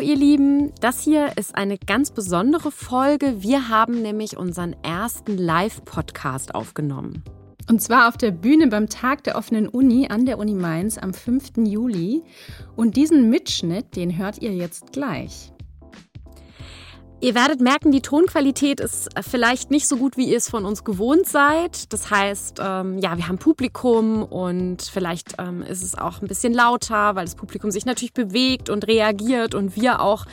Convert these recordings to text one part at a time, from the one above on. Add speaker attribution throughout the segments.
Speaker 1: Ihr Lieben, das hier ist eine ganz besondere Folge. Wir haben nämlich unseren ersten Live-Podcast aufgenommen.
Speaker 2: Und zwar auf der Bühne beim Tag der offenen Uni an der Uni Mainz am 5. Juli. Und diesen Mitschnitt, den hört ihr jetzt gleich.
Speaker 1: Ihr werdet merken, die Tonqualität ist vielleicht nicht so gut, wie ihr es von uns gewohnt seid. Das heißt, ähm, ja, wir haben Publikum und vielleicht ähm, ist es auch ein bisschen lauter, weil das Publikum sich natürlich bewegt und reagiert und wir auch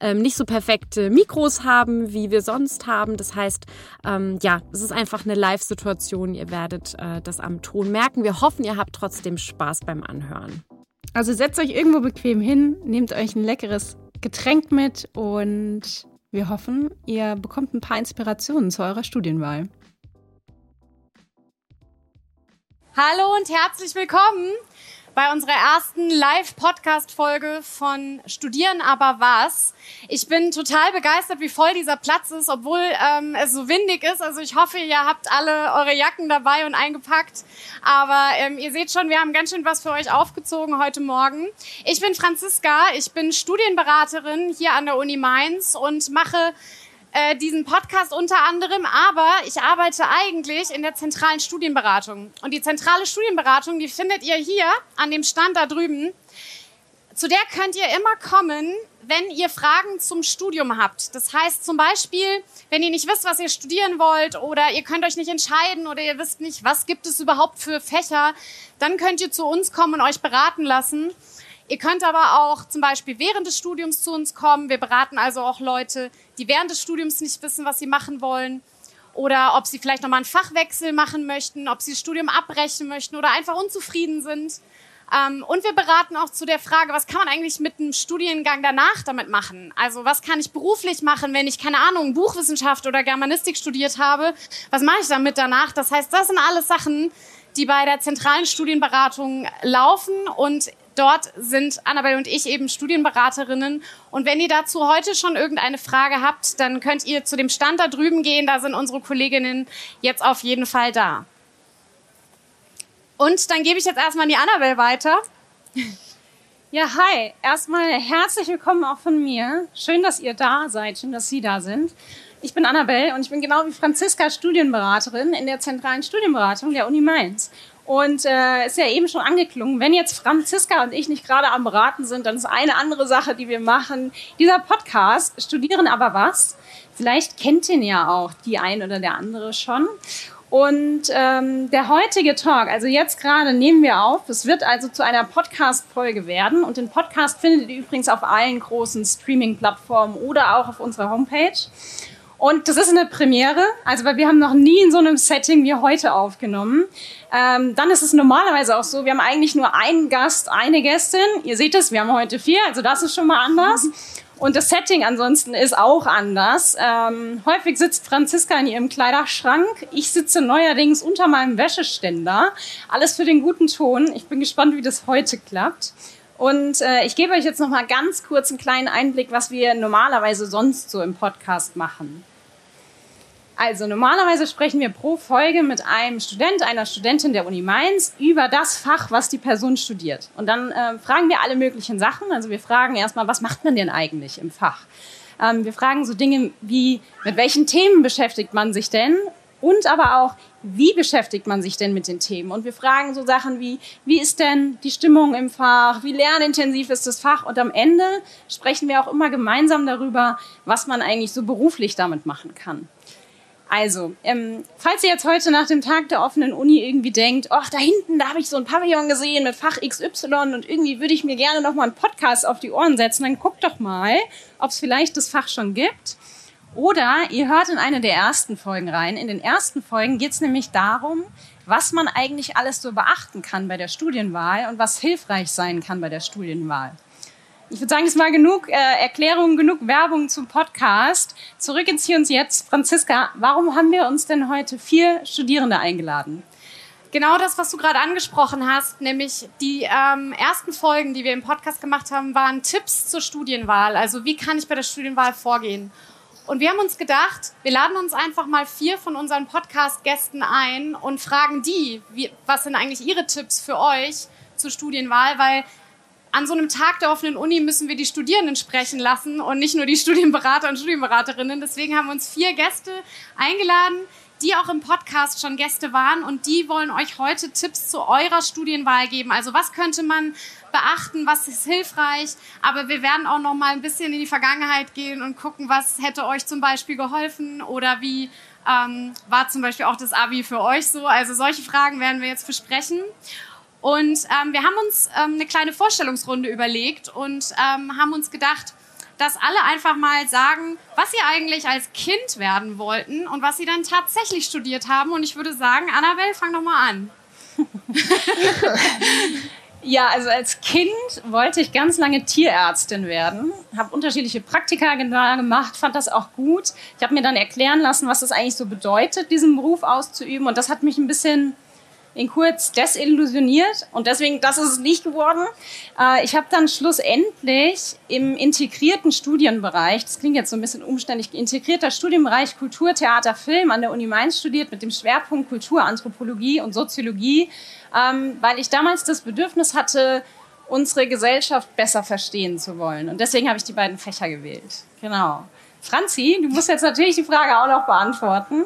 Speaker 1: ähm, nicht so perfekte Mikros haben, wie wir sonst haben. Das heißt, ähm, ja, es ist einfach eine Live-Situation. Ihr werdet äh, das am Ton merken. Wir hoffen, ihr habt trotzdem Spaß beim Anhören.
Speaker 2: Also setzt euch irgendwo bequem hin, nehmt euch ein leckeres Getränk mit und wir hoffen, ihr bekommt ein paar Inspirationen zu eurer Studienwahl.
Speaker 3: Hallo und herzlich willkommen bei unserer ersten Live-Podcast-Folge von Studieren aber was. Ich bin total begeistert, wie voll dieser Platz ist, obwohl ähm, es so windig ist. Also ich hoffe, ihr habt alle eure Jacken dabei und eingepackt. Aber ähm, ihr seht schon, wir haben ganz schön was für euch aufgezogen heute Morgen. Ich bin Franziska, ich bin Studienberaterin hier an der Uni Mainz und mache äh, diesen Podcast unter anderem, aber ich arbeite eigentlich in der zentralen Studienberatung. Und die zentrale Studienberatung, die findet ihr hier an dem Stand da drüben. Zu der könnt ihr immer kommen, wenn ihr Fragen zum Studium habt. Das heißt zum Beispiel, wenn ihr nicht wisst, was ihr studieren wollt oder ihr könnt euch nicht entscheiden oder ihr wisst nicht, was gibt es überhaupt für Fächer, dann könnt ihr zu uns kommen und euch beraten lassen. Ihr könnt aber auch zum Beispiel während des Studiums zu uns kommen. Wir beraten also auch Leute, die während des Studiums nicht wissen, was sie machen wollen oder ob sie vielleicht nochmal einen Fachwechsel machen möchten, ob sie das Studium abbrechen möchten oder einfach unzufrieden sind. Ähm, und wir beraten auch zu der Frage, was kann man eigentlich mit einem Studiengang danach damit machen? Also was kann ich beruflich machen, wenn ich, keine Ahnung, Buchwissenschaft oder Germanistik studiert habe? Was mache ich damit danach? Das heißt, das sind alles Sachen, die bei der zentralen Studienberatung laufen und Dort sind Annabelle und ich eben Studienberaterinnen. Und wenn ihr dazu heute schon irgendeine Frage habt, dann könnt ihr zu dem Stand da drüben gehen. Da sind unsere Kolleginnen jetzt auf jeden Fall da. Und dann gebe ich jetzt erstmal an die Annabelle weiter.
Speaker 4: Ja, hi. Erstmal herzlich willkommen auch von mir. Schön, dass ihr da seid. Schön, dass Sie da sind. Ich bin Annabelle und ich bin genau wie Franziska Studienberaterin in der zentralen Studienberatung der Uni Mainz. Und äh, ist ja eben schon angeklungen, wenn jetzt Franziska und ich nicht gerade am Beraten sind, dann ist eine andere Sache, die wir machen. Dieser Podcast, Studieren aber was. Vielleicht kennt ihn ja auch die ein oder der andere schon. Und ähm, der heutige Talk, also jetzt gerade nehmen wir auf, es wird also zu einer Podcast-Folge werden. Und den Podcast findet ihr übrigens auf allen großen Streaming-Plattformen oder auch auf unserer Homepage. Und das ist eine Premiere, also weil wir haben noch nie in so einem Setting wie heute aufgenommen. Ähm, dann ist es normalerweise auch so, wir haben eigentlich nur einen Gast, eine Gästin. Ihr seht es, wir haben heute vier, also das ist schon mal anders. Und das Setting ansonsten ist auch anders. Ähm, häufig sitzt Franziska in ihrem Kleiderschrank. Ich sitze neuerdings unter meinem Wäscheständer. Alles für den guten Ton. Ich bin gespannt, wie das heute klappt. Und äh, ich gebe euch jetzt noch mal ganz kurz einen kleinen Einblick, was wir normalerweise sonst so im Podcast machen. Also normalerweise sprechen wir pro Folge mit einem Student, einer Studentin der Uni Mainz über das Fach, was die Person studiert. Und dann äh, fragen wir alle möglichen Sachen. Also wir fragen erstmal, was macht man denn eigentlich im Fach? Ähm, wir fragen so Dinge wie, mit welchen Themen beschäftigt man sich denn? Und aber auch, wie beschäftigt man sich denn mit den Themen? Und wir fragen so Sachen wie, wie ist denn die Stimmung im Fach? Wie lernintensiv ist das Fach? Und am Ende sprechen wir auch immer gemeinsam darüber, was man eigentlich so beruflich damit machen kann. Also, ähm, falls ihr jetzt heute nach dem Tag der offenen Uni irgendwie denkt, ach, da hinten, da habe ich so ein Pavillon gesehen mit Fach XY und irgendwie würde ich mir gerne noch mal einen Podcast auf die Ohren setzen, dann guckt doch mal, ob es vielleicht das Fach schon gibt. Oder ihr hört in eine der ersten Folgen rein. In den ersten Folgen geht es nämlich darum, was man eigentlich alles so beachten kann bei der Studienwahl und was hilfreich sein kann bei der Studienwahl. Ich würde sagen, es war genug äh, Erklärung, genug Werbung zum Podcast. Zurück ins Hier und Jetzt. Franziska, warum haben wir uns denn heute vier Studierende eingeladen?
Speaker 3: Genau das, was du gerade angesprochen hast, nämlich die ähm, ersten Folgen, die wir im Podcast gemacht haben, waren Tipps zur Studienwahl. Also wie kann ich bei der Studienwahl vorgehen? Und wir haben uns gedacht, wir laden uns einfach mal vier von unseren Podcast-Gästen ein und fragen die, wie, was sind eigentlich ihre Tipps für euch zur Studienwahl, weil an so einem Tag der offenen Uni müssen wir die Studierenden sprechen lassen und nicht nur die Studienberater und Studienberaterinnen. Deswegen haben wir uns vier Gäste eingeladen, die auch im Podcast schon Gäste waren und die wollen euch heute Tipps zu eurer Studienwahl geben. Also was könnte man beachten, was ist hilfreich, aber wir werden auch noch mal ein bisschen in die Vergangenheit gehen und gucken, was hätte euch zum Beispiel geholfen oder wie ähm, war zum Beispiel auch das Abi für euch so. Also solche Fragen werden wir jetzt besprechen. Und ähm, wir haben uns ähm, eine kleine Vorstellungsrunde überlegt und ähm, haben uns gedacht, dass alle einfach mal sagen, was sie eigentlich als Kind werden wollten und was sie dann tatsächlich studiert haben. Und ich würde sagen, Annabelle, fang doch mal an.
Speaker 5: Ja, also als Kind wollte ich ganz lange Tierärztin werden, habe unterschiedliche Praktika gemacht, fand das auch gut. Ich habe mir dann erklären lassen, was das eigentlich so bedeutet, diesen Beruf auszuüben und das hat mich ein bisschen in kurz desillusioniert und deswegen, das ist es nicht geworden. Äh, ich habe dann schlussendlich im integrierten Studienbereich, das klingt jetzt so ein bisschen umständlich, integrierter Studienbereich Kultur, Theater, Film an der Uni Mainz studiert mit dem Schwerpunkt Kulturanthropologie und Soziologie, ähm, weil ich damals das Bedürfnis hatte, unsere Gesellschaft besser verstehen zu wollen. Und deswegen habe ich die beiden Fächer gewählt. Genau. Franzi, du musst jetzt natürlich die Frage auch noch beantworten.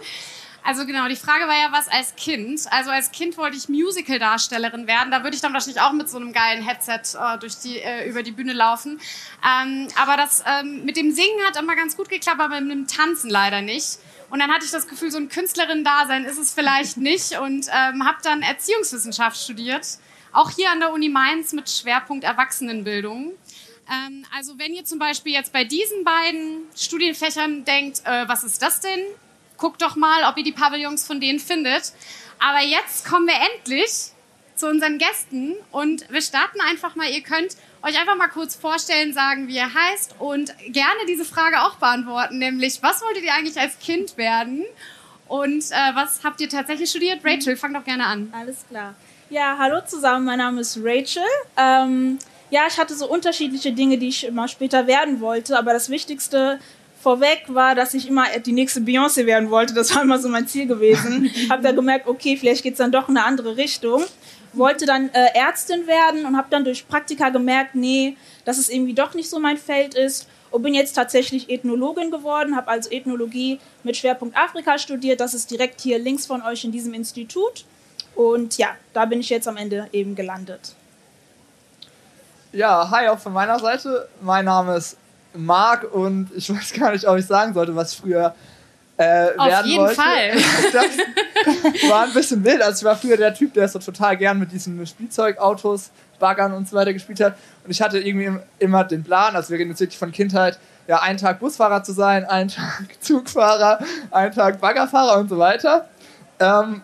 Speaker 3: Also genau, die Frage war ja, was als Kind. Also als Kind wollte ich Musical-Darstellerin werden. Da würde ich dann wahrscheinlich auch mit so einem geilen Headset äh, durch die, äh, über die Bühne laufen. Ähm, aber das ähm, mit dem Singen hat immer ganz gut geklappt, aber mit dem Tanzen leider nicht. Und dann hatte ich das Gefühl, so ein Künstlerin-Dasein ist es vielleicht nicht und ähm, habe dann Erziehungswissenschaft studiert. Auch hier an der Uni Mainz mit Schwerpunkt Erwachsenenbildung. Ähm, also wenn ihr zum Beispiel jetzt bei diesen beiden Studienfächern denkt, äh, was ist das denn? Guckt doch mal, ob ihr die Pavillons von denen findet. Aber jetzt kommen wir endlich zu unseren Gästen und wir starten einfach mal. Ihr könnt euch einfach mal kurz vorstellen, sagen, wie ihr heißt und gerne diese Frage auch beantworten, nämlich was wolltet ihr eigentlich als Kind werden und äh, was habt ihr tatsächlich studiert? Rachel, fang doch gerne an.
Speaker 6: Alles klar. Ja, hallo zusammen, mein Name ist Rachel. Ähm, ja, ich hatte so unterschiedliche Dinge, die ich immer später werden wollte, aber das Wichtigste vorweg war, dass ich immer die nächste Beyoncé werden wollte. Das war immer so mein Ziel gewesen. habe da gemerkt, okay, vielleicht geht es dann doch in eine andere Richtung. Wollte dann äh, Ärztin werden und habe dann durch Praktika gemerkt, nee, dass es irgendwie doch nicht so mein Feld ist. Und bin jetzt tatsächlich Ethnologin geworden, habe also Ethnologie mit Schwerpunkt Afrika studiert. Das ist direkt hier links von euch in diesem Institut. Und ja, da bin ich jetzt am Ende eben gelandet.
Speaker 7: Ja, hi auch von meiner Seite. Mein Name ist mag und ich weiß gar nicht, ob ich sagen sollte, was ich früher äh, werden wollte. Auf jeden Fall. Das war ein bisschen wild. Also ich war früher der Typ, der so total gern mit diesen Spielzeugautos, Baggern und so weiter gespielt hat. Und ich hatte irgendwie immer den Plan, also wir reden jetzt wirklich von Kindheit, ja, einen Tag Busfahrer zu sein, einen Tag Zugfahrer, einen Tag Baggerfahrer und so weiter. Ähm,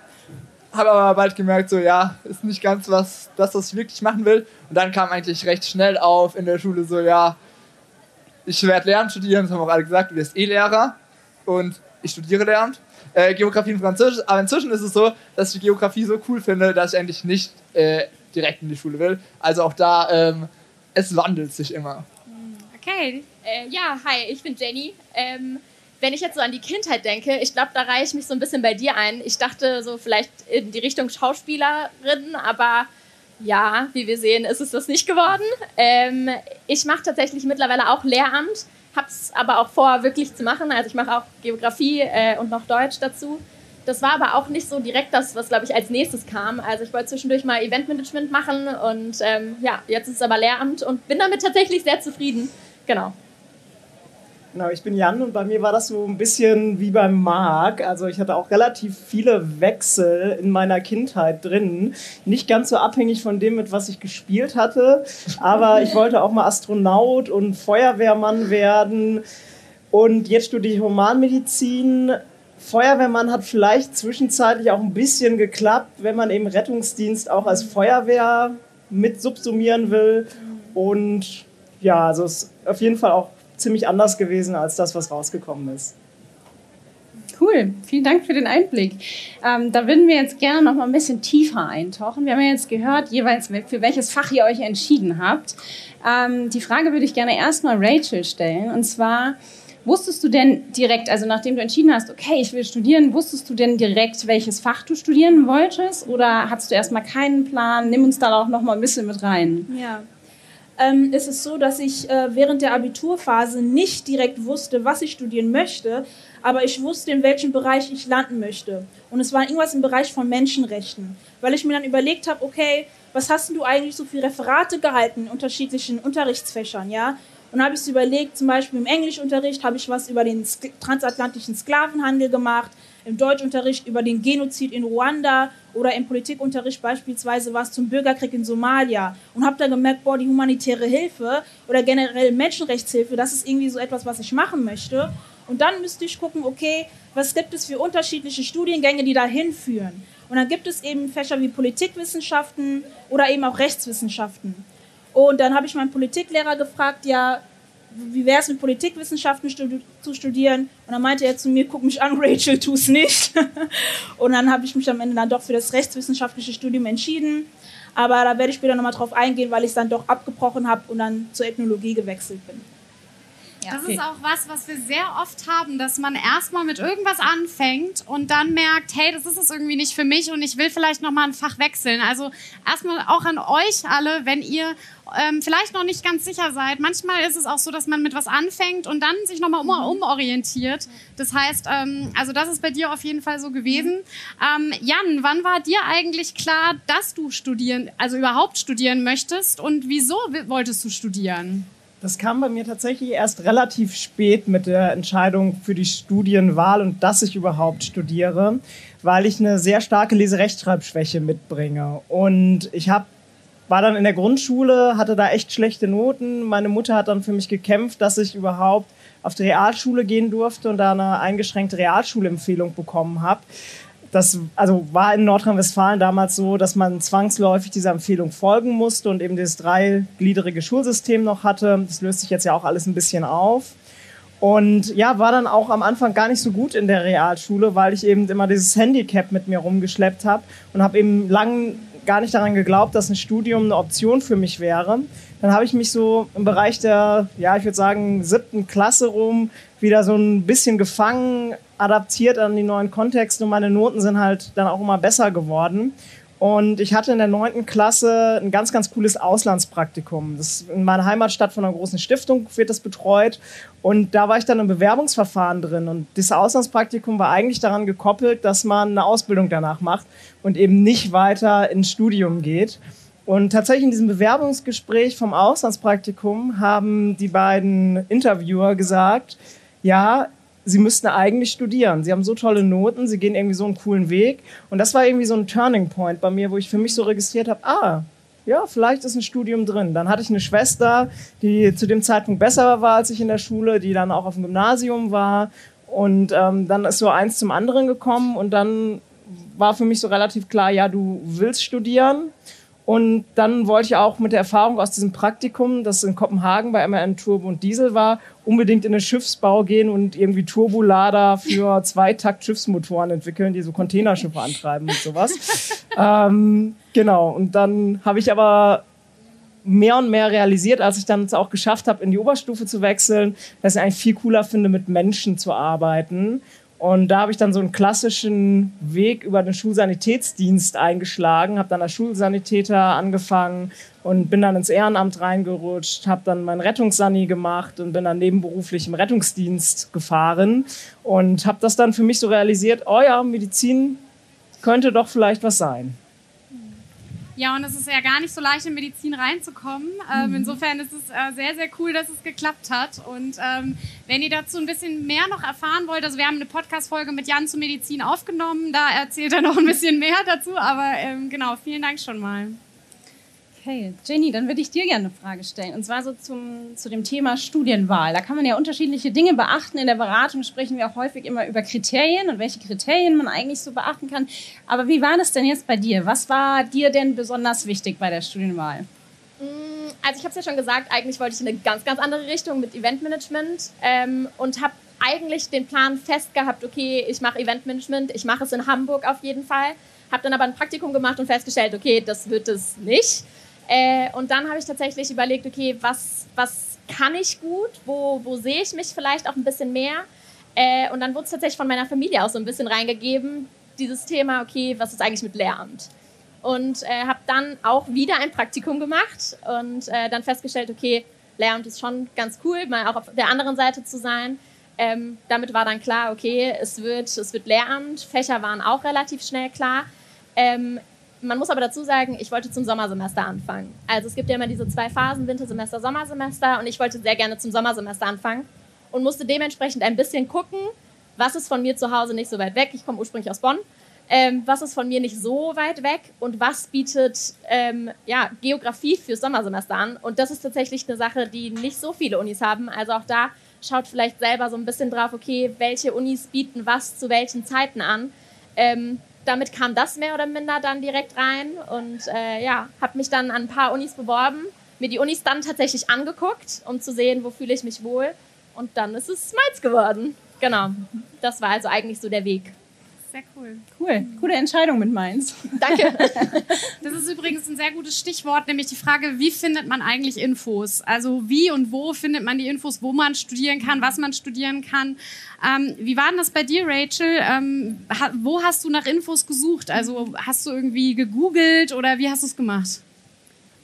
Speaker 7: habe aber bald gemerkt, so ja, ist nicht ganz was, das, was ich wirklich machen will. Und dann kam eigentlich recht schnell auf in der Schule so, ja, ich werde Lehramt studieren, das haben auch alle gesagt, du wirst eh Lehrer und ich studiere Lehramt. Äh, Geografie und Französisch, aber inzwischen ist es so, dass ich Geografie so cool finde, dass ich eigentlich nicht äh, direkt in die Schule will. Also auch da, ähm, es wandelt sich immer.
Speaker 8: Okay. Äh, ja, hi, ich bin Jenny. Ähm, wenn ich jetzt so an die Kindheit denke, ich glaube, da reiche ich mich so ein bisschen bei dir ein. Ich dachte so vielleicht in die Richtung Schauspielerin, aber ja, wie wir sehen, ist es das nicht geworden. Ähm, ich mache tatsächlich mittlerweile auch Lehramt, habe es aber auch vor, wirklich zu machen. Also ich mache auch Geografie äh, und noch Deutsch dazu. Das war aber auch nicht so direkt das, was, glaube ich, als nächstes kam. Also ich wollte zwischendurch mal Eventmanagement machen und ähm, ja, jetzt ist es aber Lehramt und bin damit tatsächlich sehr zufrieden. Genau.
Speaker 9: Genau, ich bin Jan und bei mir war das so ein bisschen wie beim Marc. Also ich hatte auch relativ viele Wechsel in meiner Kindheit drin. Nicht ganz so abhängig von dem, mit was ich gespielt hatte. Aber ich wollte auch mal Astronaut und Feuerwehrmann werden. Und jetzt studiere ich Humanmedizin. Feuerwehrmann hat vielleicht zwischenzeitlich auch ein bisschen geklappt, wenn man eben Rettungsdienst auch als Feuerwehr mit subsumieren will. Und ja, also es ist auf jeden Fall auch ziemlich anders gewesen als das, was rausgekommen ist.
Speaker 4: Cool, vielen Dank für den Einblick. Ähm, da würden wir jetzt gerne noch mal ein bisschen tiefer eintauchen. Wir haben ja jetzt gehört, jeweils für welches Fach ihr euch entschieden habt. Ähm, die Frage würde ich gerne erstmal Rachel stellen. Und zwar, wusstest du denn direkt, also nachdem du entschieden hast, okay, ich will studieren, wusstest du denn direkt, welches Fach du studieren wolltest? Oder hattest du erstmal keinen Plan? Nimm uns da auch noch mal ein bisschen mit rein.
Speaker 6: Ja, ähm, ist es so, dass ich äh, während der Abiturphase nicht direkt wusste, was ich studieren möchte, aber ich wusste, in welchem Bereich ich landen möchte. Und es war irgendwas im Bereich von Menschenrechten, weil ich mir dann überlegt habe, okay, was hast du eigentlich so für Referate gehalten in unterschiedlichen Unterrichtsfächern, ja? Und habe ich überlegt, zum Beispiel im Englischunterricht habe ich was über den transatlantischen Sklavenhandel gemacht, im Deutschunterricht über den Genozid in Ruanda oder im Politikunterricht beispielsweise was zum Bürgerkrieg in Somalia und habe dann gemerkt, boah, die humanitäre Hilfe oder generell Menschenrechtshilfe, das ist irgendwie so etwas, was ich machen möchte. Und dann müsste ich gucken, okay, was gibt es für unterschiedliche Studiengänge, die dahin führen? Und dann gibt es eben Fächer wie Politikwissenschaften oder eben auch Rechtswissenschaften. Und dann habe ich meinen Politiklehrer gefragt, ja, wie wäre es mit Politikwissenschaften studi zu studieren? Und dann meinte er zu mir, guck mich an, Rachel, tu es nicht. und dann habe ich mich am Ende dann doch für das rechtswissenschaftliche Studium entschieden. Aber da werde ich später nochmal drauf eingehen, weil ich es dann doch abgebrochen habe und dann zur Ethnologie gewechselt bin.
Speaker 3: Ja, das okay. ist auch was, was wir sehr oft haben, dass man erstmal mit irgendwas anfängt und dann merkt, hey, das ist es irgendwie nicht für mich und ich will vielleicht nochmal ein Fach wechseln. Also erstmal auch an euch alle, wenn ihr ähm, vielleicht noch nicht ganz sicher seid. Manchmal ist es auch so, dass man mit was anfängt und dann sich nochmal um, mhm. umorientiert. Das heißt, ähm, also das ist bei dir auf jeden Fall so gewesen. Ähm, Jan, wann war dir eigentlich klar, dass du studieren, also überhaupt studieren möchtest und wieso wolltest du studieren?
Speaker 9: Das kam bei mir tatsächlich erst relativ spät mit der Entscheidung für die Studienwahl und dass ich überhaupt studiere, weil ich eine sehr starke Leserechtschreibschwäche mitbringe. Und ich habe war dann in der Grundschule, hatte da echt schlechte Noten. Meine Mutter hat dann für mich gekämpft, dass ich überhaupt auf die Realschule gehen durfte und da eine eingeschränkte Realschulempfehlung bekommen habe das also war in Nordrhein-Westfalen damals so, dass man zwangsläufig dieser Empfehlung folgen musste und eben dieses dreigliedrige Schulsystem noch hatte. Das löst sich jetzt ja auch alles ein bisschen auf. Und ja, war dann auch am Anfang gar nicht so gut in der Realschule, weil ich eben immer dieses Handicap mit mir rumgeschleppt habe und habe eben lang gar nicht daran geglaubt, dass ein Studium eine Option für mich wäre. Dann habe ich mich so im Bereich der, ja, ich würde sagen, siebten Klasse rum wieder so ein bisschen gefangen, adaptiert an die neuen Kontexte und meine Noten sind halt dann auch immer besser geworden. Und ich hatte in der neunten Klasse ein ganz, ganz cooles Auslandspraktikum. Das in meiner Heimatstadt von einer großen Stiftung wird das betreut. Und da war ich dann im Bewerbungsverfahren drin. Und dieses Auslandspraktikum war eigentlich daran gekoppelt, dass man eine Ausbildung danach macht und eben nicht weiter ins Studium geht. Und tatsächlich in diesem Bewerbungsgespräch vom Auslandspraktikum haben die beiden Interviewer gesagt, ja, sie müssten eigentlich studieren. Sie haben so tolle Noten, sie gehen irgendwie so einen coolen Weg. Und das war irgendwie so ein Turning Point bei mir, wo ich für mich so registriert habe, ah, ja, vielleicht ist ein Studium drin. Dann hatte ich eine Schwester, die zu dem Zeitpunkt besser war als ich in der Schule, die dann auch auf dem Gymnasium war. Und ähm, dann ist so eins zum anderen gekommen und dann war für mich so relativ klar, ja, du willst studieren. Und dann wollte ich auch mit der Erfahrung aus diesem Praktikum, das in Kopenhagen bei MRN Turbo und Diesel war, unbedingt in den Schiffsbau gehen und irgendwie Turbolader für Zweitakt-Schiffsmotoren entwickeln, die so Containerschiffe antreiben und sowas. ähm, genau, und dann habe ich aber mehr und mehr realisiert, als ich dann es auch geschafft habe, in die Oberstufe zu wechseln, dass ich eigentlich viel cooler finde, mit Menschen zu arbeiten und da habe ich dann so einen klassischen Weg über den Schulsanitätsdienst eingeschlagen, habe dann als Schulsanitäter angefangen und bin dann ins Ehrenamt reingerutscht, habe dann mein Rettungssani gemacht und bin dann nebenberuflich im Rettungsdienst gefahren und habe das dann für mich so realisiert, oh ja, Medizin könnte doch vielleicht was sein.
Speaker 3: Ja, und es ist ja gar nicht so leicht, in Medizin reinzukommen. Ähm, mhm. Insofern ist es äh, sehr, sehr cool, dass es geklappt hat. Und ähm, wenn ihr dazu ein bisschen mehr noch erfahren wollt, also wir haben eine Podcast-Folge mit Jan zu Medizin aufgenommen, da erzählt er noch ein bisschen mehr dazu. Aber ähm, genau, vielen Dank schon mal.
Speaker 4: Okay, Jenny, dann würde ich dir gerne eine Frage stellen. Und zwar so zum, zu dem Thema Studienwahl. Da kann man ja unterschiedliche Dinge beachten. In der Beratung sprechen wir auch häufig immer über Kriterien und welche Kriterien man eigentlich so beachten kann. Aber wie war das denn jetzt bei dir? Was war dir denn besonders wichtig bei der Studienwahl?
Speaker 8: Mm, also ich habe es ja schon gesagt, eigentlich wollte ich in eine ganz, ganz andere Richtung mit Eventmanagement ähm, und habe eigentlich den Plan fest gehabt, okay, ich mache Eventmanagement, ich mache es in Hamburg auf jeden Fall. Habe dann aber ein Praktikum gemacht und festgestellt, okay, das wird es nicht. Äh, und dann habe ich tatsächlich überlegt, okay, was, was kann ich gut? Wo, wo sehe ich mich vielleicht auch ein bisschen mehr? Äh, und dann wurde es tatsächlich von meiner Familie auch so ein bisschen reingegeben, dieses Thema, okay, was ist eigentlich mit Lehramt? und äh, habe dann auch wieder ein Praktikum gemacht und äh, dann festgestellt, okay, Lehramt ist schon ganz cool, mal auch auf der anderen Seite zu sein. Ähm, damit war dann klar, okay, es wird, es wird Lehramt. Fächer waren auch relativ schnell klar. Ähm, man muss aber dazu sagen, ich wollte zum Sommersemester anfangen. Also es gibt ja immer diese zwei Phasen, Wintersemester, Sommersemester und ich wollte sehr gerne zum Sommersemester anfangen und musste dementsprechend ein bisschen gucken, was ist von mir zu Hause nicht so weit weg. Ich komme ursprünglich aus Bonn. Ähm, was ist von mir nicht so weit weg und was bietet ähm, ja, Geografie fürs Sommersemester an. Und das ist tatsächlich eine Sache, die nicht so viele Unis haben. Also auch da schaut vielleicht selber so ein bisschen drauf, okay, welche Unis bieten was zu welchen Zeiten an. Ähm, damit kam das mehr oder minder dann direkt rein und äh, ja, habe mich dann an ein paar Unis beworben, mir die Unis dann tatsächlich angeguckt, um zu sehen, wo fühle ich mich wohl. Und dann ist es Mainz geworden. Genau. Das war also eigentlich so der Weg.
Speaker 4: Sehr cool. Cool. Gute Entscheidung mit Mainz.
Speaker 8: Danke.
Speaker 3: Das ist übrigens ein sehr gutes Stichwort, nämlich die Frage, wie findet man eigentlich Infos? Also wie und wo findet man die Infos, wo man studieren kann, was man studieren kann? Ähm, wie war denn das bei dir, Rachel? Ähm, wo hast du nach Infos gesucht? Also hast du irgendwie gegoogelt oder wie hast du es gemacht?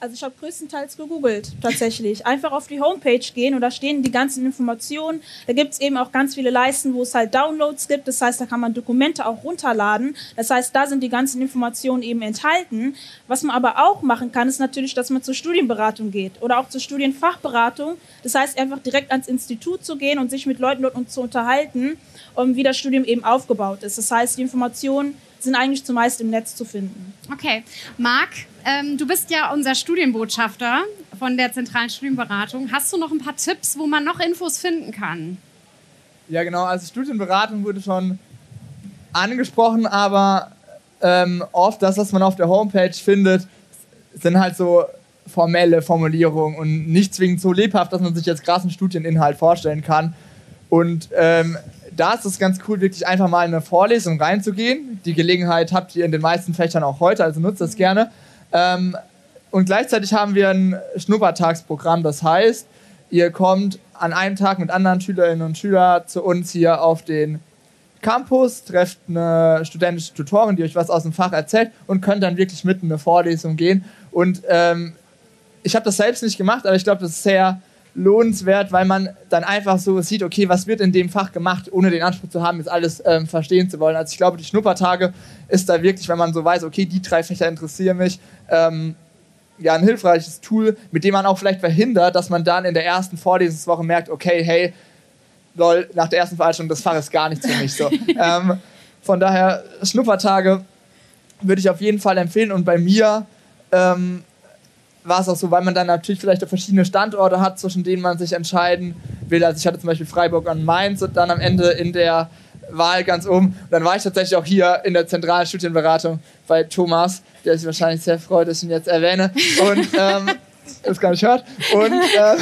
Speaker 6: Also ich habe größtenteils gegoogelt, tatsächlich. Einfach auf die Homepage gehen und da stehen die ganzen Informationen. Da gibt es eben auch ganz viele Leisten, wo es halt Downloads gibt. Das heißt, da kann man Dokumente auch runterladen. Das heißt, da sind die ganzen Informationen eben enthalten. Was man aber auch machen kann, ist natürlich, dass man zur Studienberatung geht oder auch zur Studienfachberatung. Das heißt, einfach direkt ans Institut zu gehen und sich mit Leuten dort zu unterhalten, um wie das Studium eben aufgebaut ist. Das heißt, die Informationen sind eigentlich zumeist im Netz zu finden.
Speaker 3: Okay. Marc, ähm, du bist ja unser Studienbotschafter von der zentralen Studienberatung. Hast du noch ein paar Tipps, wo man noch Infos finden kann?
Speaker 7: Ja, genau. Also Studienberatung wurde schon angesprochen, aber ähm, oft das, was man auf der Homepage findet, sind halt so formelle Formulierungen und nicht zwingend so lebhaft, dass man sich jetzt krassen Studieninhalt vorstellen kann. Und ähm, da ist es ganz cool, wirklich einfach mal in eine Vorlesung reinzugehen. Die Gelegenheit habt ihr in den meisten Fächern auch heute, also nutzt das gerne. Ähm, und gleichzeitig haben wir ein Schnuppertagsprogramm, das heißt, ihr kommt an einem Tag mit anderen Schülerinnen und Schülern zu uns hier auf den Campus, trefft eine studentische Tutorin, die euch was aus dem Fach erzählt und könnt dann wirklich mitten in eine Vorlesung gehen. Und ähm, ich habe das selbst nicht gemacht, aber ich glaube, das ist sehr lohnenswert, weil man dann einfach so sieht, okay, was wird in dem Fach gemacht, ohne den Anspruch zu haben, jetzt alles ähm, verstehen zu wollen. Also ich glaube, die Schnuppertage ist da wirklich, wenn man so weiß, okay, die drei Fächer interessieren mich, ähm, ja, ein hilfreiches Tool, mit dem man auch vielleicht verhindert, dass man dann in der ersten Vorlesungswoche merkt, okay, hey, lol, nach der ersten Veranstaltung, das Fach ist gar nichts für mich. So. ähm, von daher, Schnuppertage würde ich auf jeden Fall empfehlen und bei mir ähm, war es auch so, weil man dann natürlich vielleicht auch verschiedene Standorte hat, zwischen denen man sich entscheiden will. Also ich hatte zum Beispiel Freiburg und Mainz und dann am Ende in der Wahl ganz oben. Und dann war ich tatsächlich auch hier in der zentralen Studienberatung bei Thomas, der sich wahrscheinlich sehr freut, dass ich ihn jetzt erwähne und ähm, das gar nicht hört. Und äh,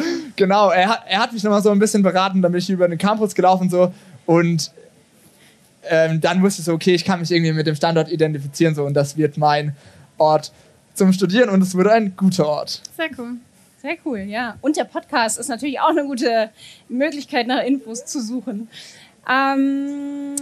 Speaker 7: genau, er hat, er hat mich nochmal so ein bisschen beraten, dann bin ich über den Campus gelaufen so und ähm, dann wusste ich so, okay, ich kann mich irgendwie mit dem Standort identifizieren so und das wird mein Ort zum Studieren und es wurde ein guter Ort.
Speaker 4: Sehr cool. Sehr cool, ja. Und der Podcast ist natürlich auch eine gute Möglichkeit, nach Infos zu suchen. Ähm,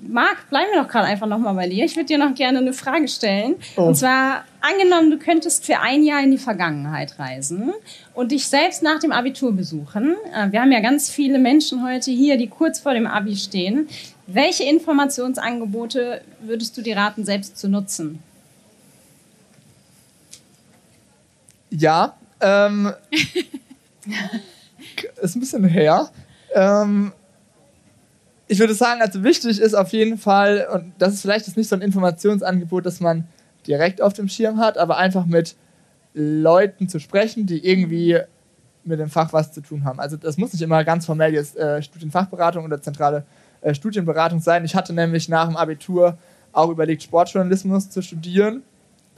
Speaker 4: Marc, bleiben wir doch gerade einfach nochmal bei dir. Ich würde dir noch gerne eine Frage stellen. Oh. Und zwar, angenommen, du könntest für ein Jahr in die Vergangenheit reisen und dich selbst nach dem Abitur besuchen. Äh, wir haben ja ganz viele Menschen heute hier, die kurz vor dem Abi stehen. Welche Informationsangebote würdest du dir raten, selbst zu nutzen?
Speaker 7: Ja, ähm, ist ein bisschen her. Ähm, ich würde sagen, also wichtig ist auf jeden Fall, und das ist vielleicht nicht so ein Informationsangebot, das man direkt auf dem Schirm hat, aber einfach mit Leuten zu sprechen, die irgendwie mit dem Fach was zu tun haben. Also das muss nicht immer ganz formell jetzt äh, Studienfachberatung oder zentrale äh, Studienberatung sein. Ich hatte nämlich nach dem Abitur auch überlegt, Sportjournalismus zu studieren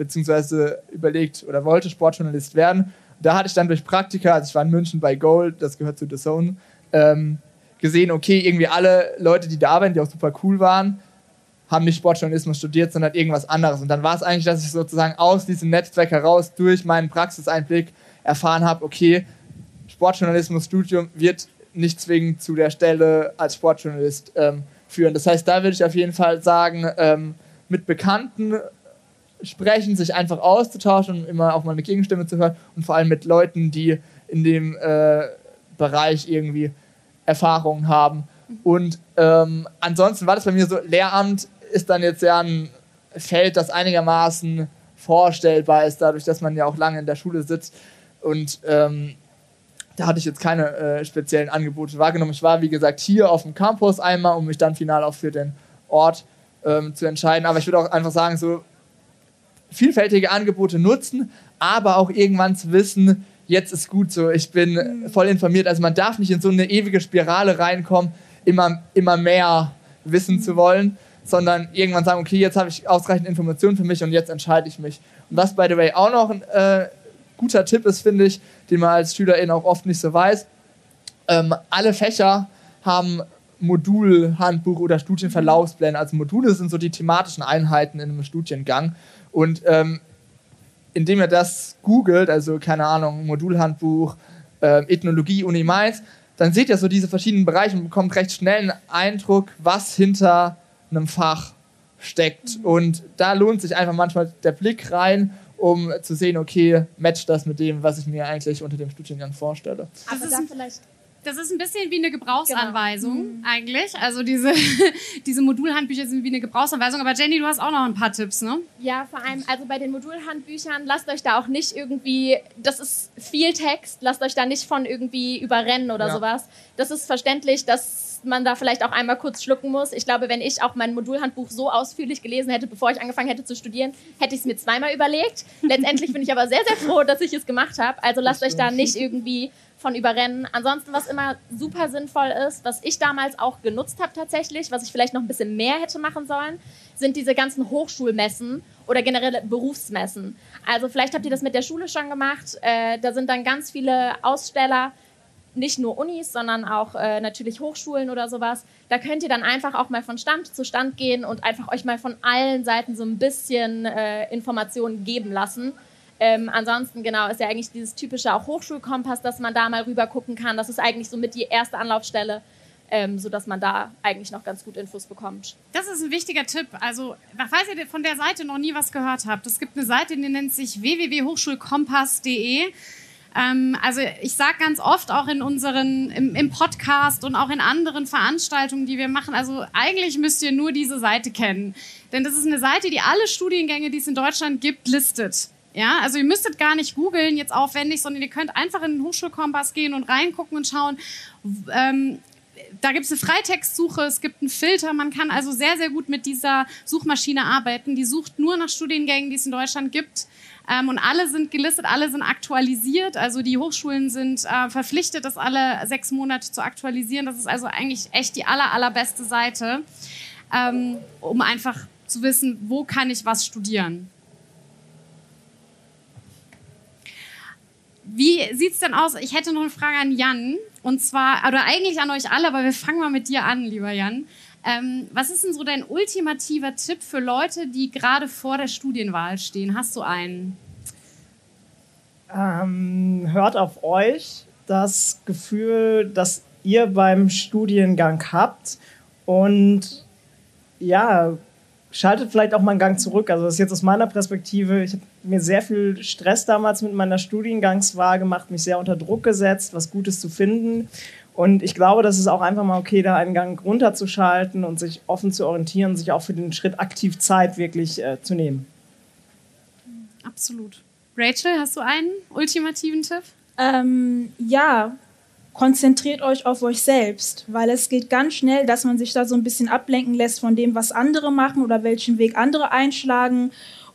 Speaker 7: beziehungsweise überlegt oder wollte Sportjournalist werden. Da hatte ich dann durch Praktika, also ich war in München bei Gold, das gehört zu The Zone, ähm, gesehen, okay, irgendwie alle Leute, die da arbeiten, die auch super cool waren, haben nicht Sportjournalismus studiert, sondern irgendwas anderes. Und dann war es eigentlich, dass ich sozusagen aus diesem Netzwerk heraus durch meinen Praxiseinblick erfahren habe, okay, Sportjournalismusstudium wird nicht zwingend zu der Stelle als Sportjournalist ähm, führen. Das heißt, da würde ich auf jeden Fall sagen, ähm, mit Bekannten sprechen, sich einfach auszutauschen und immer auch mal eine Gegenstimme zu hören und vor allem mit Leuten, die in dem äh, Bereich irgendwie Erfahrungen haben. Und ähm, ansonsten war das bei mir so, Lehramt ist dann jetzt ja ein Feld, das einigermaßen vorstellbar ist, dadurch, dass man ja auch lange in der Schule sitzt. Und ähm, da hatte ich jetzt keine äh, speziellen Angebote wahrgenommen. Ich war, wie gesagt, hier auf dem Campus einmal, um mich dann final auch für den Ort ähm, zu entscheiden. Aber ich würde auch einfach sagen, so vielfältige Angebote nutzen, aber auch irgendwann zu wissen, jetzt ist gut so, ich bin voll informiert. Also man darf nicht in so eine ewige Spirale reinkommen, immer, immer mehr wissen zu wollen, sondern irgendwann sagen, okay, jetzt habe ich ausreichend Informationen für mich und jetzt entscheide ich mich. Und was, by the way, auch noch ein äh, guter Tipp ist, finde ich, den man als Schülerin auch oft nicht so weiß, ähm, alle Fächer haben Modulhandbuch oder Studienverlaufspläne. Also Module sind so die thematischen Einheiten in einem Studiengang. Und ähm, indem ihr das googelt, also keine Ahnung, Modulhandbuch, äh, Ethnologie, Uni Mainz, dann seht ihr so diese verschiedenen Bereiche und bekommt recht schnell einen Eindruck, was hinter einem Fach steckt. Und da lohnt sich einfach manchmal der Blick rein, um zu sehen, okay, matcht das mit dem, was ich mir eigentlich unter dem Studiengang vorstelle.
Speaker 3: Aber da vielleicht das ist ein bisschen wie eine Gebrauchsanweisung genau. mhm. eigentlich. Also diese, diese Modulhandbücher sind wie eine Gebrauchsanweisung. Aber Jenny, du hast auch noch ein paar Tipps, ne?
Speaker 8: Ja, vor allem, also bei den Modulhandbüchern, lasst euch da auch nicht irgendwie, das ist viel Text, lasst euch da nicht von irgendwie überrennen oder ja. sowas. Das ist verständlich, dass man da vielleicht auch einmal kurz schlucken muss. Ich glaube, wenn ich auch mein Modulhandbuch so ausführlich gelesen hätte, bevor ich angefangen hätte zu studieren, hätte ich es mir zweimal überlegt. Letztendlich bin ich aber sehr, sehr froh, dass ich es gemacht habe. Also lasst euch da nicht irgendwie von Überrennen. Ansonsten, was immer super sinnvoll ist, was ich damals auch genutzt habe tatsächlich, was ich vielleicht noch ein bisschen mehr hätte machen sollen, sind diese ganzen Hochschulmessen oder generell Berufsmessen. Also vielleicht habt ihr das mit der Schule schon gemacht. Äh, da sind dann ganz viele Aussteller, nicht nur Unis, sondern auch äh, natürlich Hochschulen oder sowas. Da könnt ihr dann einfach auch mal von Stand zu Stand gehen und einfach euch mal von allen Seiten so ein bisschen äh, Informationen geben lassen ähm, ansonsten, genau, ist ja eigentlich dieses typische auch Hochschulkompass, dass man da mal rüber gucken kann. Das ist eigentlich so mit die erste Anlaufstelle, ähm, sodass man da eigentlich noch ganz gut Infos bekommt.
Speaker 3: Das ist ein wichtiger Tipp. Also, falls ihr von der Seite noch nie was gehört habt, es gibt eine Seite, die nennt sich www.hochschulkompass.de. Ähm, also ich sage ganz oft auch in unseren, im, im, Podcast und auch in anderen Veranstaltungen, die wir machen, also eigentlich müsst ihr nur diese Seite kennen. Denn das ist eine Seite, die alle Studiengänge, die es in Deutschland gibt, listet. Ja, also ihr müsstet gar nicht googeln jetzt aufwendig, sondern ihr könnt einfach in den Hochschulkompass gehen und reingucken und schauen. Ähm, da gibt es eine Freitextsuche, es gibt einen Filter. Man kann also sehr, sehr gut mit dieser Suchmaschine arbeiten. Die sucht nur nach Studiengängen, die es in Deutschland gibt. Ähm, und alle sind gelistet, alle sind aktualisiert. Also die Hochschulen sind äh, verpflichtet, das alle sechs Monate zu aktualisieren. Das ist also eigentlich echt die aller, allerbeste Seite, ähm, um einfach zu wissen, wo kann ich was studieren. Wie sieht es denn aus? Ich hätte noch eine Frage an Jan. Und zwar, oder eigentlich an euch alle, aber wir fangen mal mit dir an, lieber Jan. Ähm, was ist denn so dein ultimativer Tipp für Leute, die gerade vor der Studienwahl stehen? Hast du einen?
Speaker 9: Ähm, hört auf euch das Gefühl, das ihr beim Studiengang habt und ja, schaltet vielleicht auch mal einen Gang zurück. Also das ist jetzt aus meiner Perspektive, ich habe mir sehr viel Stress damals mit meiner Studiengangswahl gemacht, mich sehr unter Druck gesetzt, was Gutes zu finden. Und ich glaube, das ist auch einfach mal okay, da einen Gang runterzuschalten und sich offen zu orientieren, sich auch für den Schritt aktiv Zeit wirklich äh, zu nehmen.
Speaker 3: Absolut. Rachel, hast du einen ultimativen Tipp?
Speaker 6: Ähm, ja, konzentriert euch auf euch selbst, weil es geht ganz schnell, dass man sich da so ein bisschen ablenken lässt von dem, was andere machen oder welchen Weg andere einschlagen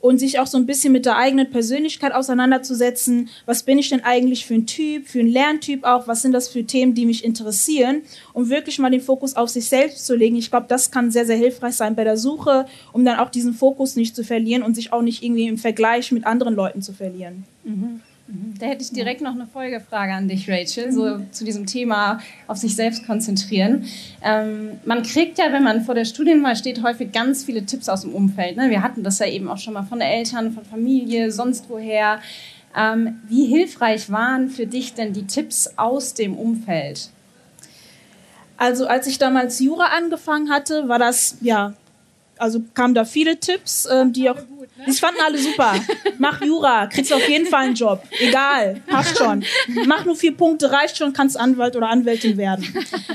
Speaker 6: und sich auch so ein bisschen mit der eigenen Persönlichkeit auseinanderzusetzen. Was bin ich denn eigentlich für ein Typ, für ein Lerntyp auch? Was sind das für Themen, die mich interessieren? Um wirklich mal den Fokus auf sich selbst zu legen. Ich glaube, das kann sehr, sehr hilfreich sein bei der Suche, um dann auch diesen Fokus nicht zu verlieren und sich auch nicht irgendwie im Vergleich mit anderen Leuten zu verlieren.
Speaker 4: Mhm. Mhm. Da hätte ich direkt noch eine Folgefrage an dich, Rachel, so zu diesem Thema auf sich selbst konzentrieren. Ähm, man kriegt ja, wenn man vor der Studienwahl steht, häufig ganz viele Tipps aus dem Umfeld. Ne? Wir hatten das ja eben auch schon mal von Eltern, von Familie, sonst woher. Ähm, wie hilfreich waren für dich denn die Tipps aus dem Umfeld?
Speaker 6: Also als ich damals Jura angefangen hatte, war das ja also kamen da viele Tipps, ähm, die auch. Gut, ne? Die fanden alle super. Mach Jura, kriegst auf jeden Fall einen Job. Egal, passt schon. Mach nur vier Punkte, reicht schon, kannst Anwalt oder Anwältin werden.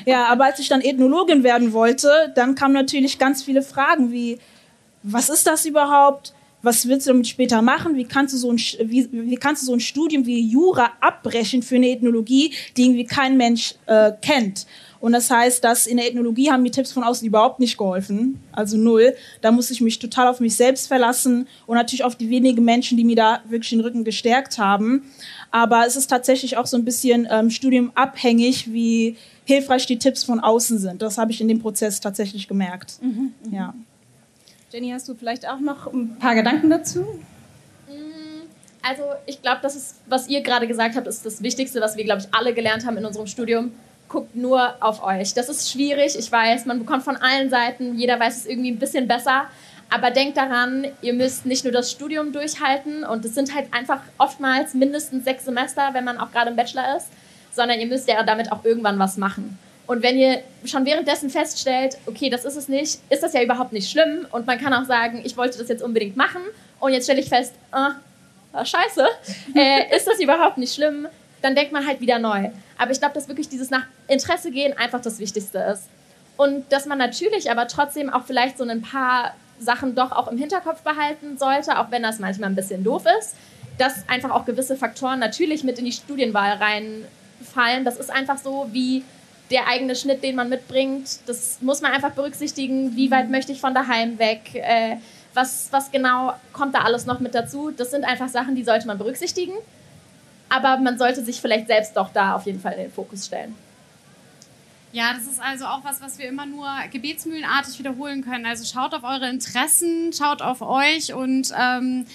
Speaker 6: Ja, aber als ich dann Ethnologin werden wollte, dann kamen natürlich ganz viele Fragen wie, was ist das überhaupt? Was willst du damit später machen? Wie kannst du so ein, wie, wie kannst du so ein Studium wie Jura abbrechen für eine Ethnologie, die irgendwie kein Mensch äh, kennt? Und das heißt, dass in der Ethnologie haben mir Tipps von außen überhaupt nicht geholfen. Also null. Da muss ich mich total auf mich selbst verlassen und natürlich auf die wenigen Menschen, die mir da wirklich den Rücken gestärkt haben. Aber es ist tatsächlich auch so ein bisschen ähm, studiumabhängig, wie hilfreich die Tipps von außen sind. Das habe ich in dem Prozess tatsächlich gemerkt. Mhm,
Speaker 4: mh. Ja. Jenny, hast du vielleicht auch noch ein paar Gedanken dazu?
Speaker 8: Also ich glaube, das ist, was ihr gerade gesagt habt, ist das Wichtigste, was wir, glaube ich, alle gelernt haben in unserem Studium guckt nur auf euch. Das ist schwierig, ich weiß, man bekommt von allen Seiten, jeder weiß es irgendwie ein bisschen besser. Aber denkt daran, ihr müsst nicht nur das Studium durchhalten. Und es sind halt einfach oftmals mindestens sechs Semester, wenn man auch gerade im Bachelor ist, sondern ihr müsst ja damit auch irgendwann was machen. Und wenn ihr schon währenddessen feststellt, okay, das ist es nicht, ist das ja überhaupt nicht schlimm. Und man kann auch sagen, ich wollte das jetzt unbedingt machen. Und jetzt stelle ich fest, ah, scheiße, äh, ist das überhaupt nicht schlimm, dann denkt man halt wieder neu. Aber ich glaube, dass wirklich dieses nach Interesse gehen einfach das Wichtigste ist. Und dass man natürlich aber trotzdem auch vielleicht so ein paar Sachen doch auch im Hinterkopf behalten sollte, auch wenn das manchmal ein bisschen doof ist, dass einfach auch gewisse Faktoren natürlich mit in die Studienwahl reinfallen. Das ist einfach so wie der eigene Schnitt, den man mitbringt. Das muss man einfach berücksichtigen. Wie weit möchte ich von daheim weg? Äh, was, was genau kommt da alles noch mit dazu? Das sind einfach Sachen, die sollte man berücksichtigen aber man sollte sich vielleicht selbst doch da auf jeden Fall in den Fokus stellen.
Speaker 3: Ja, das ist also auch was, was wir immer nur gebetsmühlenartig wiederholen können. Also schaut auf eure Interessen, schaut auf euch und ähm,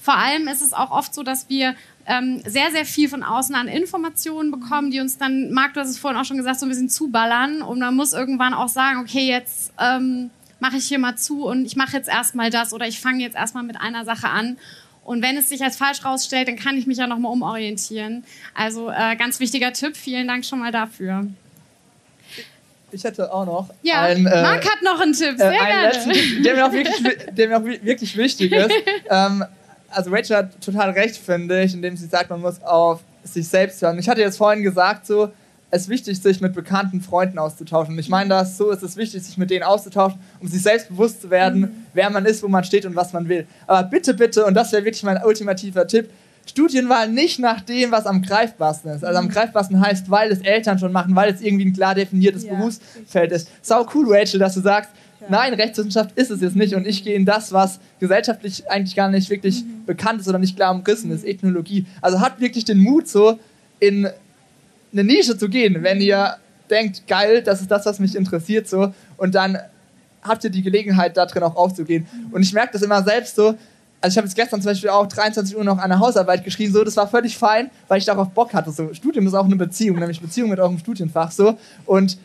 Speaker 3: vor allem ist es auch oft so, dass wir ähm, sehr, sehr viel von außen an Informationen bekommen, die uns dann, Marc, du hast es vorhin auch schon gesagt, so ein bisschen zuballern und man muss irgendwann auch sagen, okay, jetzt ähm, mache ich hier mal zu und ich mache jetzt erstmal das oder ich fange jetzt erstmal mit einer Sache an und wenn es sich als falsch rausstellt, dann kann ich mich ja nochmal umorientieren. Also äh, ganz wichtiger Tipp. Vielen Dank schon mal dafür.
Speaker 7: Ich hätte auch noch.
Speaker 3: Ja, einen, äh, Marc hat noch einen Tipp. Sehr äh, gerne.
Speaker 7: Letzten, der mir auch wirklich, der mir auch wirklich wichtig ist. ähm, also Rachel hat total recht, finde ich, indem sie sagt, man muss auf sich selbst hören. Ich hatte jetzt vorhin gesagt, so, es ist wichtig, sich mit bekannten Freunden auszutauschen. Ich meine das, so ist es wichtig, sich mit denen auszutauschen, um sich selbst bewusst zu werden, mhm. wer man ist, wo man steht und was man will. Aber bitte, bitte, und das wäre wirklich mein ultimativer Tipp, Studienwahl nicht nach dem, was am greifbarsten ist. Also am mhm. greifbarsten heißt, weil es Eltern schon machen, weil es irgendwie ein klar definiertes ja. Berufsfeld ist. Sau cool, Rachel, dass du sagst, ja. nein, Rechtswissenschaft ist es jetzt nicht und ich gehe in das, was gesellschaftlich eigentlich gar nicht wirklich mhm. bekannt ist oder nicht klar umrissen ist, Ethnologie. Also hat wirklich den Mut so in eine Nische zu gehen, wenn ihr denkt, geil, das ist das, was mich interessiert, so, und dann habt ihr die Gelegenheit, da drin auch aufzugehen. Und ich merke das immer selbst so, also ich habe jetzt gestern zum Beispiel auch 23 Uhr noch eine Hausarbeit geschrieben, so, das war völlig fein, weil ich darauf Bock hatte, so, Studium ist auch eine Beziehung, nämlich Beziehung mit eurem Studienfach, so, und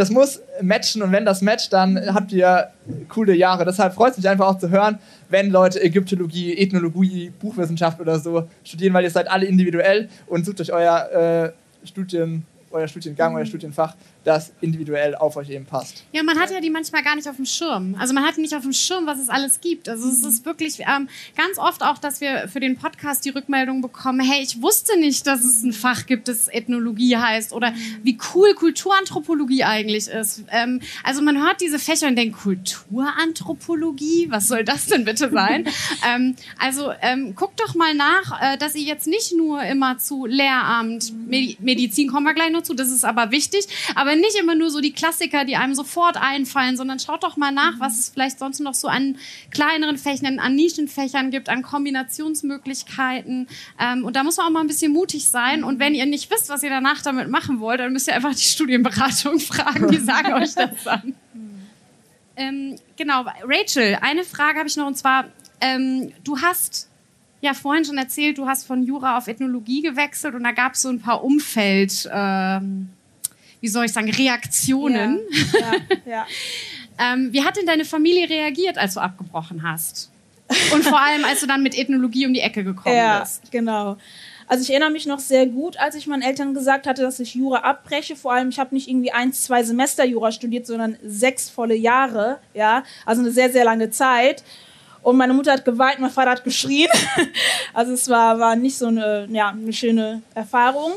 Speaker 7: das muss matchen und wenn das matcht, dann habt ihr coole Jahre. Deshalb freut es mich einfach auch zu hören, wenn Leute Ägyptologie, Ethnologie, Buchwissenschaft oder so studieren, weil ihr seid alle individuell und sucht euch euer äh, Studien, euer Studiengang, euer Studienfach das individuell auf euch eben passt.
Speaker 3: Ja, man hat ja die manchmal gar nicht auf dem Schirm. Also man hat nicht auf dem Schirm, was es alles gibt. Also es ist wirklich ähm, ganz oft auch, dass wir für den Podcast die Rückmeldung bekommen, hey, ich wusste nicht, dass es ein Fach gibt, das Ethnologie heißt oder wie cool Kulturanthropologie eigentlich ist. Ähm, also man hört diese Fächer und denkt, Kulturanthropologie, was soll das denn bitte sein? ähm, also ähm, guckt doch mal nach, äh, dass ihr jetzt nicht nur immer zu Lehramt, Medizin kommen wir gleich noch zu, das ist aber wichtig, aber aber nicht immer nur so die Klassiker, die einem sofort einfallen, sondern schaut doch mal nach, was es vielleicht sonst noch so an kleineren Fächern, an Nischenfächern gibt, an Kombinationsmöglichkeiten. Ähm, und da muss man auch mal ein bisschen mutig sein. Und wenn ihr nicht wisst, was ihr danach damit machen wollt, dann müsst ihr einfach die Studienberatung fragen, die sagen euch das an. Ähm, genau, Rachel, eine Frage habe ich noch und zwar, ähm, du hast ja vorhin schon erzählt, du hast von Jura auf Ethnologie gewechselt und da gab es so ein paar Umfeld. Ähm, wie soll ich sagen, Reaktionen. Ja, ja, ja. ähm, wie hat denn deine Familie reagiert, als du abgebrochen hast? Und vor allem, als du dann mit Ethnologie um die Ecke gekommen
Speaker 6: ja,
Speaker 3: bist.
Speaker 6: Genau. Also ich erinnere mich noch sehr gut, als ich meinen Eltern gesagt hatte, dass ich Jura abbreche. Vor allem, ich habe nicht irgendwie eins, zwei Semester Jura studiert, sondern sechs volle Jahre. Ja, also eine sehr, sehr lange Zeit. Und meine Mutter hat geweint, mein Vater hat geschrien. Also es war, war nicht so eine, ja, eine schöne Erfahrung.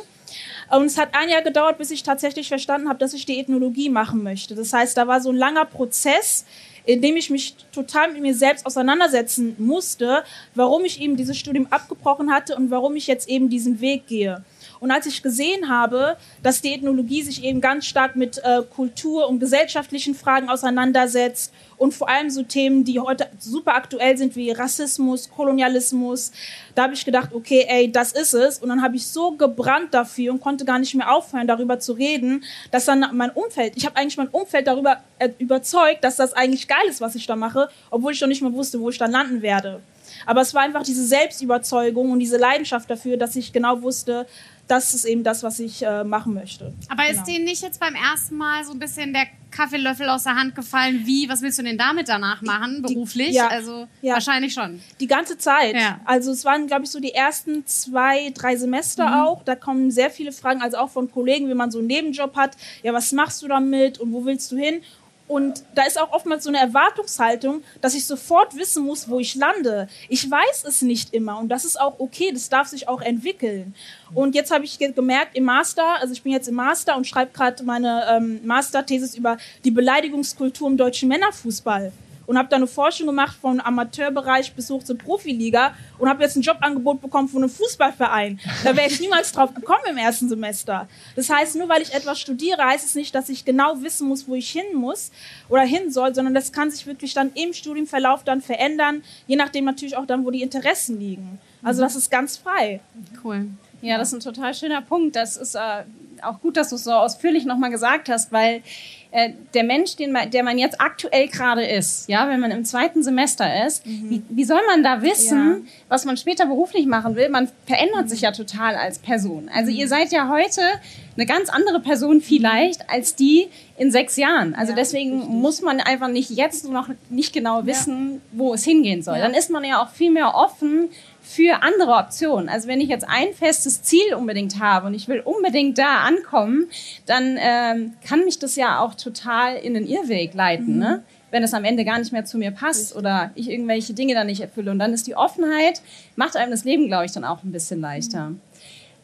Speaker 6: Und es hat ein Jahr gedauert, bis ich tatsächlich verstanden habe, dass ich die Ethnologie machen möchte. Das heißt, da war so ein langer Prozess, in dem ich mich total mit mir selbst auseinandersetzen musste, warum ich eben dieses Studium abgebrochen hatte und warum ich jetzt eben diesen Weg gehe. Und als ich gesehen habe, dass die Ethnologie sich eben ganz stark mit äh, Kultur und gesellschaftlichen Fragen auseinandersetzt und vor allem so Themen, die heute super aktuell sind wie Rassismus, Kolonialismus, da habe ich gedacht, okay, ey, das ist es. Und dann habe ich so gebrannt dafür und konnte gar nicht mehr aufhören, darüber zu reden, dass dann mein Umfeld, ich habe eigentlich mein Umfeld darüber äh, überzeugt, dass das eigentlich geil ist, was ich da mache, obwohl ich noch nicht mehr wusste, wo ich dann landen werde. Aber es war einfach diese Selbstüberzeugung und diese Leidenschaft dafür, dass ich genau wusste, das ist eben das, was ich äh, machen möchte.
Speaker 3: Aber genau. ist denen nicht jetzt beim ersten Mal so ein bisschen der Kaffeelöffel aus der Hand gefallen? Wie, was willst du denn damit danach machen, beruflich? Die, ja, also ja. wahrscheinlich schon.
Speaker 6: Die ganze Zeit. Ja. Also es waren, glaube ich, so die ersten zwei, drei Semester mhm. auch. Da kommen sehr viele Fragen, also auch von Kollegen, wie man so einen Nebenjob hat. Ja, was machst du damit und wo willst du hin? Und da ist auch oftmals so eine Erwartungshaltung, dass ich sofort wissen muss, wo ich lande. Ich weiß es nicht immer und das ist auch okay, das darf sich auch entwickeln. Und jetzt habe ich gemerkt im Master, also ich bin jetzt im Master und schreibe gerade meine ähm, Masterthesis über die Beleidigungskultur im deutschen Männerfußball und habe da eine Forschung gemacht von Amateurbereich bis hoch zur Profiliga und habe jetzt ein Jobangebot bekommen von einem Fußballverein. Da wäre ich niemals drauf gekommen im ersten Semester. Das heißt, nur weil ich etwas studiere, heißt es nicht, dass ich genau wissen muss, wo ich hin muss oder hin soll, sondern das kann sich wirklich dann im Studienverlauf dann verändern, je nachdem natürlich auch dann, wo die Interessen liegen. Also mhm. das ist ganz frei.
Speaker 4: Cool. Ja, das ist ein total schöner Punkt. Das ist äh, auch gut, dass du es so ausführlich nochmal gesagt hast, weil äh, der Mensch, den man, der man jetzt aktuell gerade ist, ja, wenn man im zweiten Semester ist, mhm. wie, wie, soll man da wissen, ja. was man später beruflich machen will? Man verändert mhm. sich ja total als Person. Also mhm. ihr seid ja heute eine ganz andere Person vielleicht als die in sechs Jahren. Also ja, deswegen richtig. muss man einfach nicht jetzt noch nicht genau wissen, ja. wo es hingehen soll. Dann ist man ja auch viel mehr offen für andere Optionen. Also wenn ich jetzt ein festes Ziel unbedingt habe und ich will unbedingt da ankommen, dann ähm, kann mich das ja auch total in den Irrweg leiten, mhm. ne? wenn es am Ende gar nicht mehr zu mir passt oder ich irgendwelche Dinge dann nicht erfülle. Und dann ist die Offenheit, macht einem das Leben, glaube ich, dann auch ein bisschen leichter. Mhm.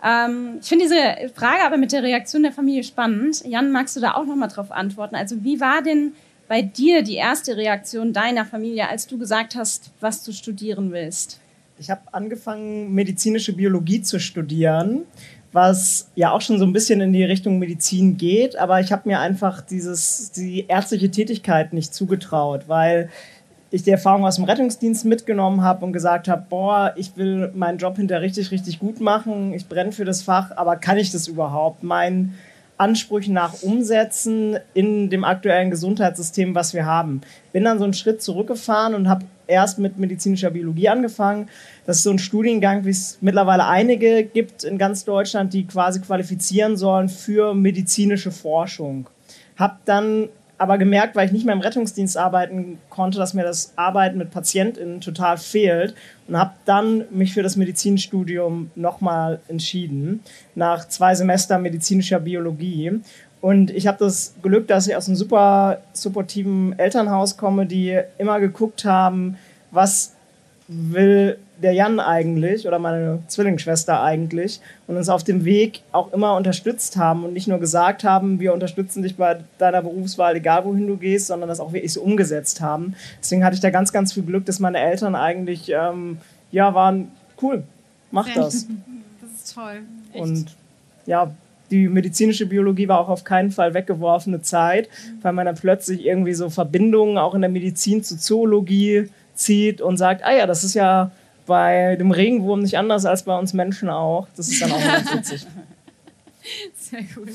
Speaker 4: Ähm, ich finde diese Frage aber mit der Reaktion der Familie spannend. Jan, magst du da auch nochmal drauf antworten? Also wie war denn bei dir die erste Reaktion deiner Familie, als du gesagt hast, was du studieren willst?
Speaker 9: Ich habe angefangen, medizinische Biologie zu studieren, was ja auch schon so ein bisschen in die Richtung Medizin geht, aber ich habe mir einfach dieses, die ärztliche Tätigkeit nicht zugetraut, weil ich die Erfahrung aus dem Rettungsdienst mitgenommen habe und gesagt habe, boah, ich will meinen Job hinter richtig, richtig gut machen, ich brenne für das Fach, aber kann ich das überhaupt? Mein Ansprüchen nach umsetzen in dem aktuellen Gesundheitssystem, was wir haben. Bin dann so einen Schritt zurückgefahren und habe erst mit medizinischer Biologie angefangen. Das ist so ein Studiengang, wie es mittlerweile einige gibt in ganz Deutschland, die quasi qualifizieren sollen für medizinische Forschung. Hab dann aber gemerkt, weil ich nicht mehr im Rettungsdienst arbeiten konnte, dass mir das Arbeiten mit PatientInnen total fehlt und habe dann mich für das Medizinstudium nochmal entschieden, nach zwei Semester medizinischer Biologie. Und ich habe das Glück, dass ich aus einem super supportiven Elternhaus komme, die immer geguckt haben, was will der Jan eigentlich oder meine Zwillingsschwester eigentlich und uns auf dem Weg auch immer unterstützt haben und nicht nur gesagt haben, wir unterstützen dich bei deiner Berufswahl, egal wohin du gehst, sondern das auch wirklich so umgesetzt haben. Deswegen hatte ich da ganz, ganz viel Glück, dass meine Eltern eigentlich, ähm, ja, waren cool, mach das.
Speaker 3: Das ist toll.
Speaker 9: Echt. Und ja, die medizinische Biologie war auch auf keinen Fall weggeworfene Zeit, weil man dann plötzlich irgendwie so Verbindungen auch in der Medizin zur Zoologie zieht und sagt, ah ja, das ist ja bei dem Regenwurm nicht anders als bei uns Menschen auch. Das ist dann auch ganz witzig.
Speaker 3: Sehr gut.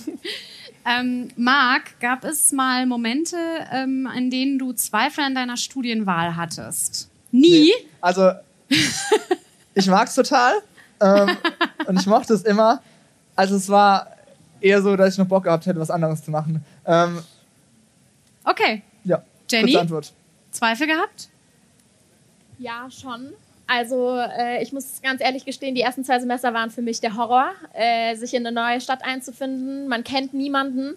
Speaker 3: Ähm, Marc, gab es mal Momente, ähm, in denen du Zweifel an deiner Studienwahl hattest? Nie? Nee.
Speaker 7: Also, ich mag es total ähm, und ich mochte es immer. Also, es war eher so, dass ich noch Bock gehabt hätte, was anderes zu machen. Ähm,
Speaker 3: okay.
Speaker 7: Ja.
Speaker 3: Jenny? Antwort. Zweifel gehabt?
Speaker 8: Ja, schon. Also äh, ich muss ganz ehrlich gestehen, die ersten zwei Semester waren für mich der Horror, äh, sich in eine neue Stadt einzufinden. Man kennt niemanden.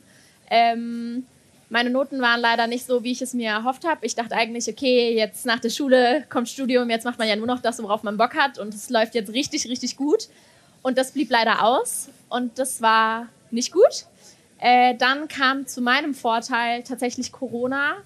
Speaker 8: Ähm, meine Noten waren leider nicht so, wie ich es mir erhofft habe. Ich dachte eigentlich, okay, jetzt nach der Schule kommt Studium, jetzt macht man ja nur noch das, worauf man Bock hat und es läuft jetzt richtig, richtig gut. Und das blieb leider aus und das war nicht gut. Äh, dann kam zu meinem Vorteil tatsächlich Corona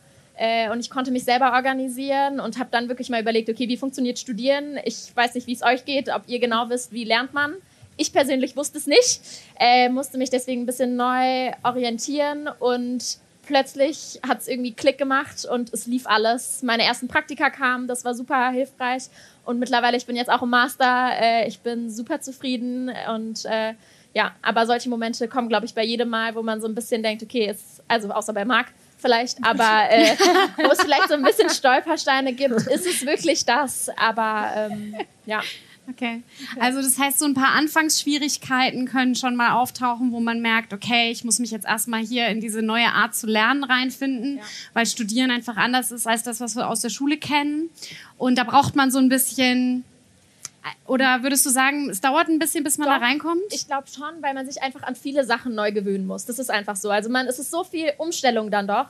Speaker 8: und ich konnte mich selber organisieren und habe dann wirklich mal überlegt, okay, wie funktioniert Studieren? Ich weiß nicht, wie es euch geht, ob ihr genau wisst, wie lernt man. Ich persönlich wusste es nicht, äh, musste mich deswegen ein bisschen neu orientieren und plötzlich hat es irgendwie Klick gemacht und es lief alles. Meine ersten Praktika kamen, das war super hilfreich und mittlerweile, ich bin jetzt auch im Master, äh, ich bin super zufrieden und äh, ja, aber solche Momente kommen, glaube ich, bei jedem Mal, wo man so ein bisschen denkt, okay, ist, also außer bei Marc vielleicht, aber äh, wo es vielleicht so ein bisschen Stolpersteine gibt, ist es wirklich das. Aber ähm, ja.
Speaker 3: Okay. Also das heißt, so ein paar Anfangsschwierigkeiten können schon mal auftauchen, wo man merkt, okay, ich muss mich jetzt erstmal hier in diese neue Art zu lernen reinfinden, ja. weil Studieren einfach anders ist als das, was wir aus der Schule kennen. Und da braucht man so ein bisschen oder würdest du sagen, es dauert ein bisschen, bis man Doch, da reinkommt?
Speaker 8: Ich glaube schon, weil man sich einfach an viele Sachen neu gewöhnen muss. Das ist einfach so. Also man, es ist so viel Umstellung dann doch.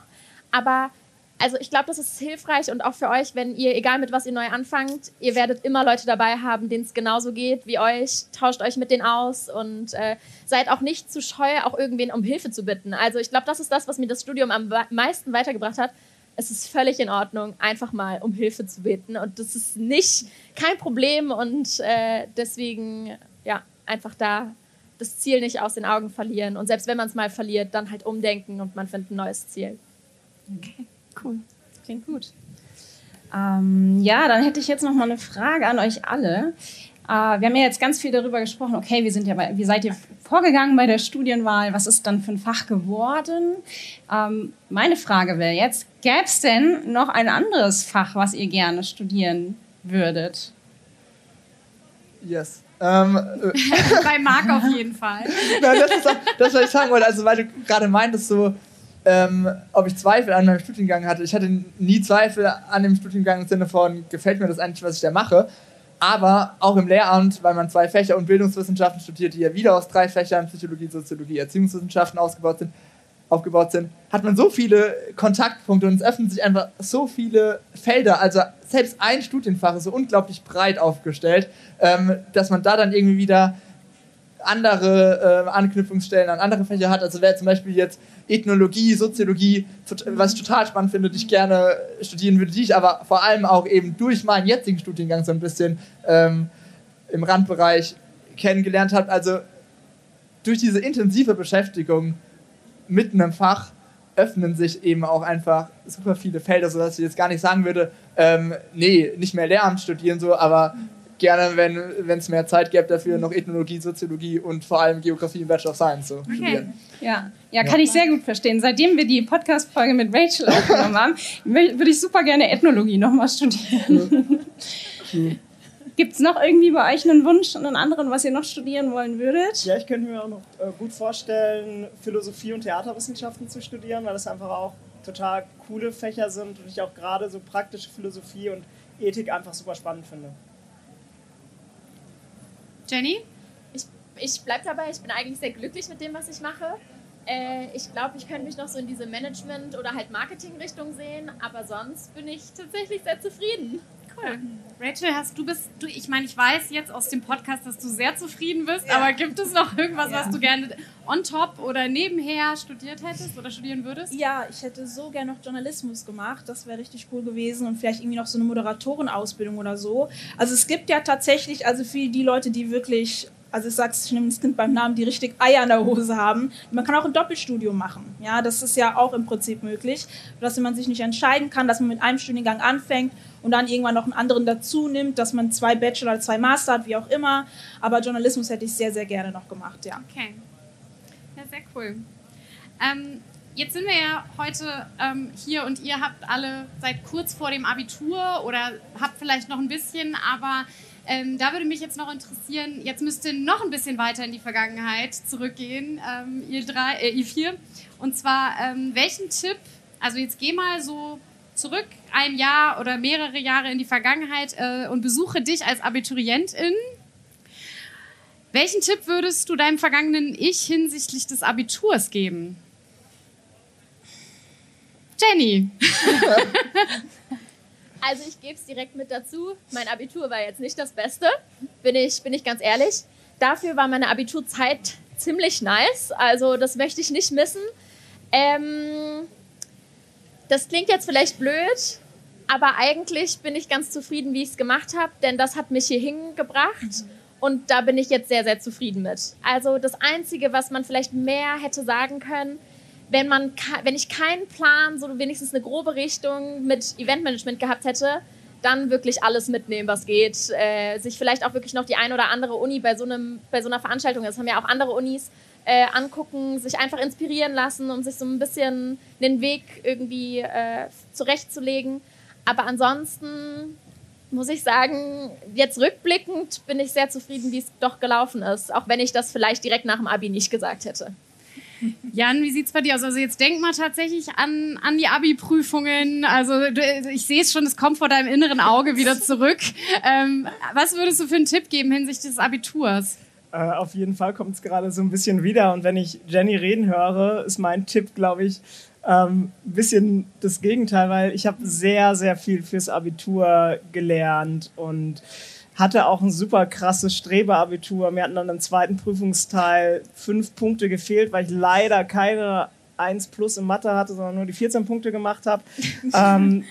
Speaker 8: Aber also ich glaube, das ist hilfreich und auch für euch, wenn ihr, egal mit was ihr neu anfangt, ihr werdet immer Leute dabei haben, denen es genauso geht wie euch. Tauscht euch mit denen aus und äh, seid auch nicht zu scheu, auch irgendwen um Hilfe zu bitten. Also ich glaube, das ist das, was mir das Studium am meisten weitergebracht hat es ist völlig in Ordnung, einfach mal um Hilfe zu bitten. Und das ist nicht kein Problem und äh, deswegen, ja, einfach da das Ziel nicht aus den Augen verlieren. Und selbst wenn man es mal verliert, dann halt umdenken und man findet ein neues Ziel.
Speaker 4: Okay, cool. Klingt gut. Ähm, ja, dann hätte ich jetzt noch mal eine Frage an euch alle. Äh, wir haben ja jetzt ganz viel darüber gesprochen, okay, wir sind ja bei, wie seid ihr vorgegangen bei der Studienwahl? Was ist dann für ein Fach geworden? Ähm, meine Frage wäre jetzt, gäbe es denn noch ein anderes Fach, was ihr gerne studieren würdet?
Speaker 7: Yes. Ähm,
Speaker 3: äh, bei Marc auf jeden Fall.
Speaker 7: Nein, das ist auch, das, was ich sagen wollte. Also, weil du gerade meintest, so, ähm, ob ich Zweifel an meinem Studiengang hatte. Ich hatte nie Zweifel an dem Studiengang im Sinne von, gefällt mir das eigentlich, was ich da mache. Aber auch im Lehramt, weil man zwei Fächer und Bildungswissenschaften studiert, die ja wieder aus drei Fächern, Psychologie, Soziologie, Erziehungswissenschaften ausgebaut sind, aufgebaut sind, hat man so viele Kontaktpunkte und es öffnen sich einfach so viele Felder. Also selbst ein Studienfach ist so unglaublich breit aufgestellt, ähm, dass man da dann irgendwie wieder andere äh, Anknüpfungsstellen an andere Fächer hat. Also wer zum Beispiel jetzt Ethnologie, Soziologie, was ich total spannend finde, die ich gerne studieren würde, die ich aber vor allem auch eben durch meinen jetzigen Studiengang so ein bisschen ähm, im Randbereich kennengelernt habe. Also durch diese intensive Beschäftigung mit einem Fach öffnen sich eben auch einfach super viele Felder, sodass ich jetzt gar nicht sagen würde, ähm, nee, nicht mehr Lehramt studieren, so, aber gerne, wenn es mehr Zeit gäbe, dafür noch Ethnologie, Soziologie und vor allem Geografie im Bachelor of Science zu okay. studieren.
Speaker 4: Ja. ja, kann ja. ich sehr gut verstehen. Seitdem wir die Podcast-Folge mit Rachel aufgenommen haben, würde ich super gerne Ethnologie nochmal studieren. Gibt es noch irgendwie bei euch einen Wunsch und einen anderen, was ihr noch studieren wollen würdet?
Speaker 9: Ja, ich könnte mir auch noch äh, gut vorstellen, Philosophie und Theaterwissenschaften zu studieren, weil das einfach auch total coole Fächer sind und ich auch gerade so praktische Philosophie und Ethik einfach super spannend finde.
Speaker 3: Jenny?
Speaker 8: Ich, ich bleibe dabei, ich bin eigentlich sehr glücklich mit dem, was ich mache. Äh, ich glaube, ich könnte mich noch so in diese Management- oder halt Marketing-Richtung sehen, aber sonst bin ich tatsächlich sehr zufrieden.
Speaker 3: Cool. Rachel, hast du bist du ich meine, ich weiß jetzt aus dem Podcast, dass du sehr zufrieden bist, ja. aber gibt es noch irgendwas, ja. was du gerne on top oder nebenher studiert hättest oder studieren würdest?
Speaker 6: Ja, ich hätte so gerne noch Journalismus gemacht, das wäre richtig cool gewesen und vielleicht irgendwie noch so eine Moderatorenausbildung oder so. Also es gibt ja tatsächlich also für die Leute, die wirklich also ich sag's, ich nehme das Kind beim Namen, die richtig Eier in der Hose haben. Man kann auch ein Doppelstudium machen. Ja, das ist ja auch im Prinzip möglich, dass man sich nicht entscheiden kann, dass man mit einem Studiengang anfängt und dann irgendwann noch einen anderen dazu nimmt, dass man zwei Bachelor, zwei Master hat, wie auch immer. Aber Journalismus hätte ich sehr, sehr gerne noch gemacht, ja.
Speaker 3: Okay. Ja, sehr cool. Ähm, jetzt sind wir ja heute ähm, hier und ihr habt alle seit kurz vor dem Abitur oder habt vielleicht noch ein bisschen, aber ähm, da würde mich jetzt noch interessieren, jetzt müsst ihr noch ein bisschen weiter in die Vergangenheit zurückgehen, ähm, ihr drei, äh, ihr vier. Und zwar, ähm, welchen Tipp, also jetzt geh mal so zurück ein Jahr oder mehrere Jahre in die Vergangenheit äh, und besuche dich als Abiturientin. Welchen Tipp würdest du deinem vergangenen Ich hinsichtlich des Abiturs geben? Jenny.
Speaker 8: also ich gebe es direkt mit dazu. Mein Abitur war jetzt nicht das Beste, bin ich, bin ich ganz ehrlich. Dafür war meine Abiturzeit ziemlich nice. Also das möchte ich nicht missen. Ähm, das klingt jetzt vielleicht blöd, aber eigentlich bin ich ganz zufrieden, wie ich es gemacht habe, denn das hat mich hier hingebracht. Mhm. Und da bin ich jetzt sehr, sehr zufrieden mit. Also das Einzige, was man vielleicht mehr hätte sagen können, wenn, man, wenn ich keinen Plan, so wenigstens eine grobe Richtung mit Eventmanagement gehabt hätte, dann wirklich alles mitnehmen, was geht. Äh, sich vielleicht auch wirklich noch die ein oder andere Uni bei so, einem, bei so einer Veranstaltung, das haben ja auch andere Unis, äh, angucken, sich einfach inspirieren lassen, um sich so ein bisschen den Weg irgendwie äh, zurechtzulegen. Aber ansonsten muss ich sagen, jetzt rückblickend bin ich sehr zufrieden, wie es doch gelaufen ist, auch wenn ich das vielleicht direkt nach dem Abi nicht gesagt hätte.
Speaker 3: Jan, wie sieht es bei dir aus? Also jetzt denk mal tatsächlich an, an die Abi-Prüfungen. Also ich sehe es schon, es kommt vor deinem inneren Auge wieder zurück. Ähm, was würdest du für einen Tipp geben hinsichtlich des Abiturs?
Speaker 9: Äh, auf jeden Fall kommt es gerade so ein bisschen wieder. Und wenn ich Jenny reden höre, ist mein Tipp, glaube ich, ein ähm, bisschen das Gegenteil, weil ich habe sehr, sehr viel fürs Abitur gelernt und hatte auch ein super krasses Strebeabitur. Mir hatten dann im zweiten Prüfungsteil fünf Punkte gefehlt, weil ich leider keine 1 plus in Mathe hatte, sondern nur die 14 Punkte gemacht habe. ähm,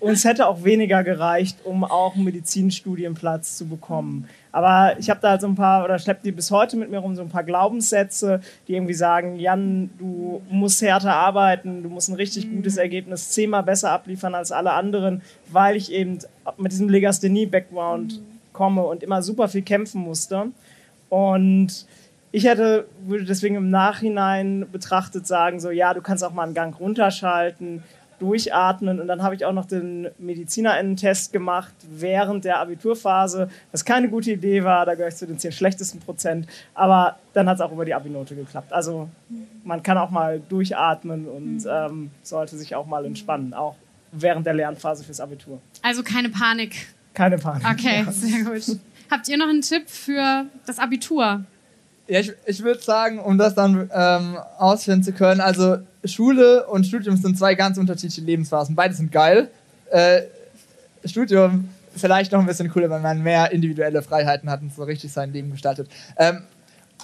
Speaker 9: und es hätte auch weniger gereicht, um auch einen Medizinstudienplatz zu bekommen. Aber ich habe da halt so ein paar, oder schleppe die bis heute mit mir rum, so ein paar Glaubenssätze, die irgendwie sagen, Jan, du musst härter arbeiten, du musst ein richtig mhm. gutes Ergebnis zehnmal besser abliefern als alle anderen, weil ich eben mit diesem Legasthenie-Background mhm. komme und immer super viel kämpfen musste. Und ich hätte, würde deswegen im Nachhinein betrachtet sagen, so, ja, du kannst auch mal einen Gang runterschalten, durchatmen. Und dann habe ich auch noch den MedizinerInnen-Test gemacht während der Abiturphase, was keine gute Idee war. Da gehöre ich zu den zehn schlechtesten Prozent. Aber dann hat es auch über die Abinote geklappt. Also man kann auch mal durchatmen und mhm. ähm, sollte sich auch mal entspannen, auch während der Lernphase fürs Abitur.
Speaker 3: Also keine Panik.
Speaker 9: Keine Panik.
Speaker 3: Okay, ja. sehr gut. Habt ihr noch einen Tipp für das Abitur?
Speaker 7: Ja, ich, ich würde sagen, um das dann ähm, ausführen zu können, also Schule und Studium sind zwei ganz unterschiedliche Lebensphasen. Beide sind geil. Äh, Studium vielleicht noch ein bisschen cooler, weil man mehr individuelle Freiheiten hat und so richtig sein Leben gestaltet. Ähm,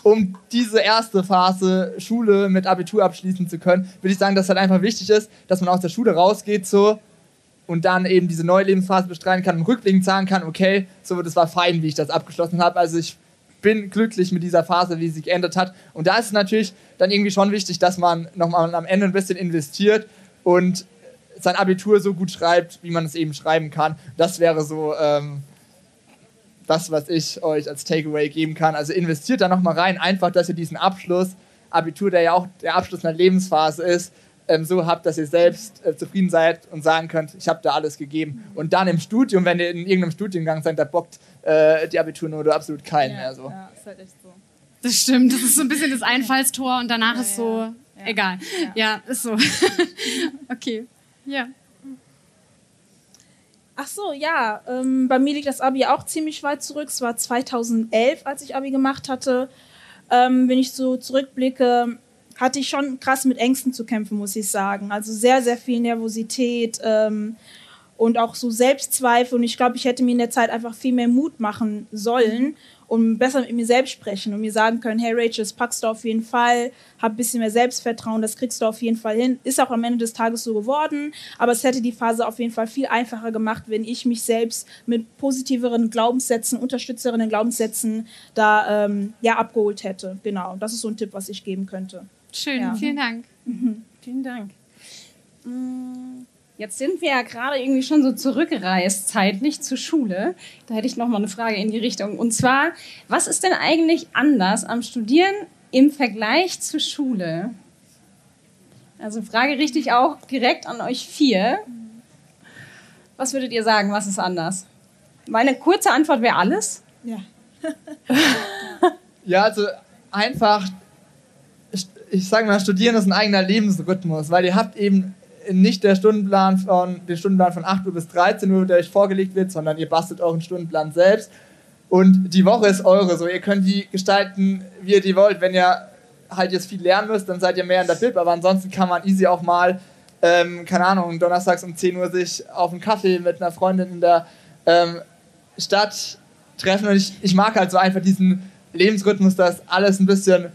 Speaker 7: um diese erste Phase Schule mit Abitur abschließen zu können, würde ich sagen, dass es halt einfach wichtig ist, dass man aus der Schule rausgeht so und dann eben diese neue Lebensphase bestreiten kann und rückblickend sagen kann, okay, so das war fein, wie ich das abgeschlossen habe. Also ich bin glücklich mit dieser Phase, wie sie geändert hat. Und da ist es natürlich dann irgendwie schon wichtig, dass man nochmal am Ende ein bisschen investiert und sein Abitur so gut schreibt, wie man es eben schreiben kann. Das wäre so ähm, das, was ich euch als Takeaway geben kann. Also investiert da nochmal rein, einfach, dass ihr diesen Abschluss, Abitur, der ja auch der Abschluss einer Lebensphase ist, ähm, so habt, dass ihr selbst äh, zufrieden seid und sagen könnt, ich habe da alles gegeben. Und dann im Studium, wenn ihr in irgendeinem Studiengang seid, da bockt äh, die Abiturnote absolut keinen ja, mehr. So. Ja, ist halt echt
Speaker 3: so. Das stimmt, das ist so ein bisschen das Einfallstor und danach ja, ist so, ja. egal. Ja. ist so. okay, ja.
Speaker 6: Ach so, ja. Ähm, bei mir liegt das Abi auch ziemlich weit zurück. Es war 2011, als ich Abi gemacht hatte. Ähm, wenn ich so zurückblicke, hatte ich schon krass mit Ängsten zu kämpfen, muss ich sagen. Also sehr, sehr viel Nervosität ähm, und auch so Selbstzweifel. Und ich glaube, ich hätte mir in der Zeit einfach viel mehr Mut machen sollen und besser mit mir selbst sprechen und mir sagen können, hey Rachel, das packst du auf jeden Fall, hab ein bisschen mehr Selbstvertrauen, das kriegst du auf jeden Fall hin. Ist auch am Ende des Tages so geworden, aber es hätte die Phase auf jeden Fall viel einfacher gemacht, wenn ich mich selbst mit positiveren Glaubenssätzen, unterstützerinnen Glaubenssätzen da ähm, ja abgeholt hätte. Genau, das ist so ein Tipp, was ich geben könnte.
Speaker 3: Schön, ja. vielen Dank.
Speaker 4: Mhm. Vielen Dank. Mm, jetzt sind wir ja gerade irgendwie schon so zurückgereist, zeitlich zur Schule. Da hätte ich noch mal eine Frage in die Richtung. Und zwar, was ist denn eigentlich anders am Studieren im Vergleich zur Schule? Also Frage richtig auch direkt an euch vier. Was würdet ihr sagen, was ist anders? Meine kurze Antwort wäre alles.
Speaker 6: Ja.
Speaker 7: ja, also einfach ich sage mal, Studieren ist ein eigener Lebensrhythmus, weil ihr habt eben nicht der Stundenplan von, den Stundenplan von 8 Uhr bis 13 Uhr, der euch vorgelegt wird, sondern ihr bastelt euren Stundenplan selbst. Und die Woche ist eure, so ihr könnt die gestalten, wie ihr die wollt. Wenn ihr halt jetzt viel lernen müsst, dann seid ihr mehr in der Bib, aber ansonsten kann man easy auch mal, ähm, keine Ahnung, donnerstags um 10 Uhr sich auf einen Kaffee mit einer Freundin in der ähm, Stadt treffen. Und ich, ich mag halt so einfach diesen Lebensrhythmus, dass alles ein bisschen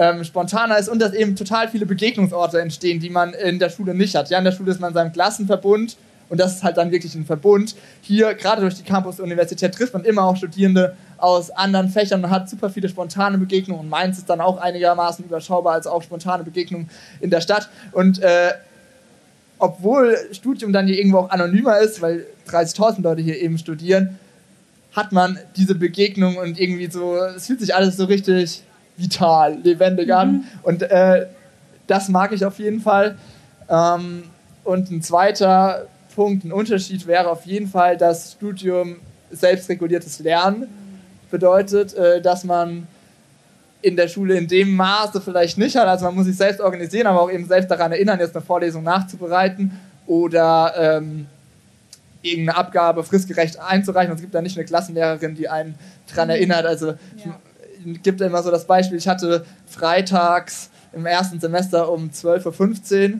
Speaker 7: ähm, spontaner ist und dass eben total viele Begegnungsorte entstehen, die man in der Schule nicht hat. Ja, in der Schule ist man in seinem Klassenverbund und das ist halt dann wirklich ein Verbund. Hier, gerade durch die Campus-Universität, trifft man immer auch Studierende aus anderen Fächern und hat super viele spontane Begegnungen. Und Mainz ist dann auch einigermaßen überschaubar als auch spontane Begegnungen in der Stadt. Und äh, obwohl Studium dann hier irgendwo auch anonymer ist, weil 30.000 Leute hier eben studieren, hat man diese Begegnung und irgendwie so, es fühlt sich alles so richtig vital, lebendig mhm. an. Und äh, das mag ich auf jeden Fall. Ähm, und ein zweiter Punkt, ein Unterschied wäre auf jeden Fall, dass Studium selbstreguliertes Lernen bedeutet, äh, dass man in der Schule in dem Maße vielleicht nicht hat. Also man muss sich selbst organisieren, aber auch eben selbst daran erinnern, jetzt eine Vorlesung nachzubereiten oder ähm, irgendeine Abgabe fristgerecht einzureichen. Und es gibt da nicht eine Klassenlehrerin, die einen daran mhm. erinnert. Also ja gibt immer so das Beispiel, ich hatte freitags im ersten Semester um 12.15 Uhr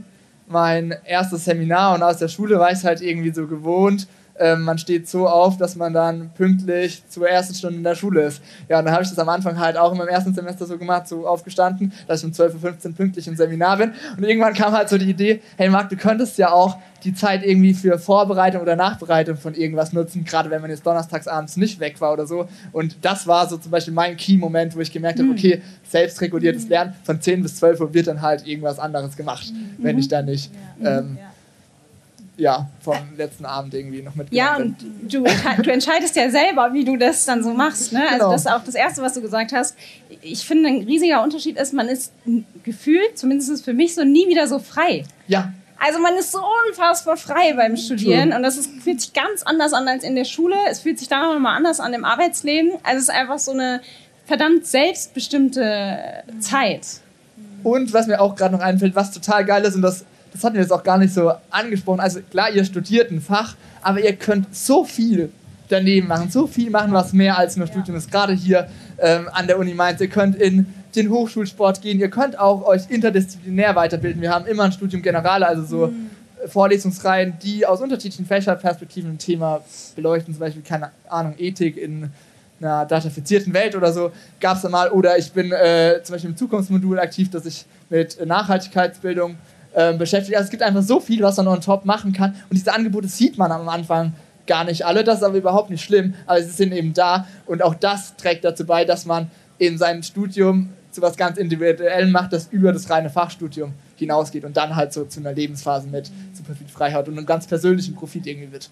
Speaker 7: mein erstes Seminar und aus der Schule war ich halt irgendwie so gewohnt, ähm, man steht so auf, dass man dann pünktlich zur ersten Stunde in der Schule ist. Ja, und dann habe ich das am Anfang halt auch in meinem ersten Semester so gemacht, so aufgestanden, dass ich um 12.15 Uhr pünktlich im Seminar bin. Und irgendwann kam halt so die Idee, hey Marc, du könntest ja auch die Zeit irgendwie für Vorbereitung oder Nachbereitung von irgendwas nutzen, gerade wenn man jetzt donnerstags abends nicht weg war oder so. Und das war so zum Beispiel mein Key-Moment, wo ich gemerkt habe, mhm. okay, selbstreguliertes mhm. Lernen von 10 bis 12 Uhr wird dann halt irgendwas anderes gemacht, mhm. wenn ich da nicht ähm, ja ja, vom letzten Abend irgendwie noch mitgenommen
Speaker 4: Ja, und du, du, entscheidest ja selber, wie du das dann so machst. Ne? Also genau. das ist auch das Erste, was du gesagt hast. Ich finde, ein riesiger Unterschied ist, man ist gefühlt, zumindest für mich, so nie wieder so frei.
Speaker 7: Ja.
Speaker 4: Also man ist so unfassbar frei beim Studieren und das ist, fühlt sich ganz anders an als in der Schule. Es fühlt sich dann auch nochmal anders an im Arbeitsleben. Also es ist einfach so eine verdammt selbstbestimmte Zeit.
Speaker 7: Und was mir auch gerade noch einfällt, was total geil ist und das das hatten wir jetzt auch gar nicht so angesprochen. Also klar, ihr studiert ein Fach, aber ihr könnt so viel daneben machen, so viel machen, was mehr als nur Studium ist. Gerade hier ähm, an der Uni Mainz. Ihr könnt in den Hochschulsport gehen, ihr könnt auch euch interdisziplinär weiterbilden. Wir haben immer ein Studium Generale, also so mhm. Vorlesungsreihen, die aus unterschiedlichen Fächerperspektiven ein Thema beleuchten, zum Beispiel, keine Ahnung, Ethik in einer datafizierten Welt oder so, gab es da mal. Oder ich bin äh, zum Beispiel im Zukunftsmodul aktiv, dass ich mit Nachhaltigkeitsbildung ähm, beschäftigt. Also es gibt einfach so viel, was man on top machen kann. Und diese Angebote sieht man am Anfang gar nicht alle. Das ist aber überhaupt nicht schlimm. Aber sie sind eben da. Und auch das trägt dazu bei, dass man in seinem Studium zu was ganz Individuellem macht, das über das reine Fachstudium hinausgeht und dann halt so zu einer Lebensphase mit super viel Freiheit und einem ganz persönlichen Profit irgendwie wird.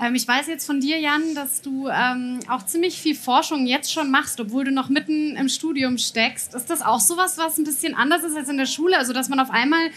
Speaker 3: Ähm, ich weiß jetzt von dir, Jan, dass du ähm, auch ziemlich viel Forschung jetzt schon machst, obwohl du noch mitten im Studium steckst. Ist das auch sowas, was ein bisschen anders ist als in der Schule? Also, dass man auf einmal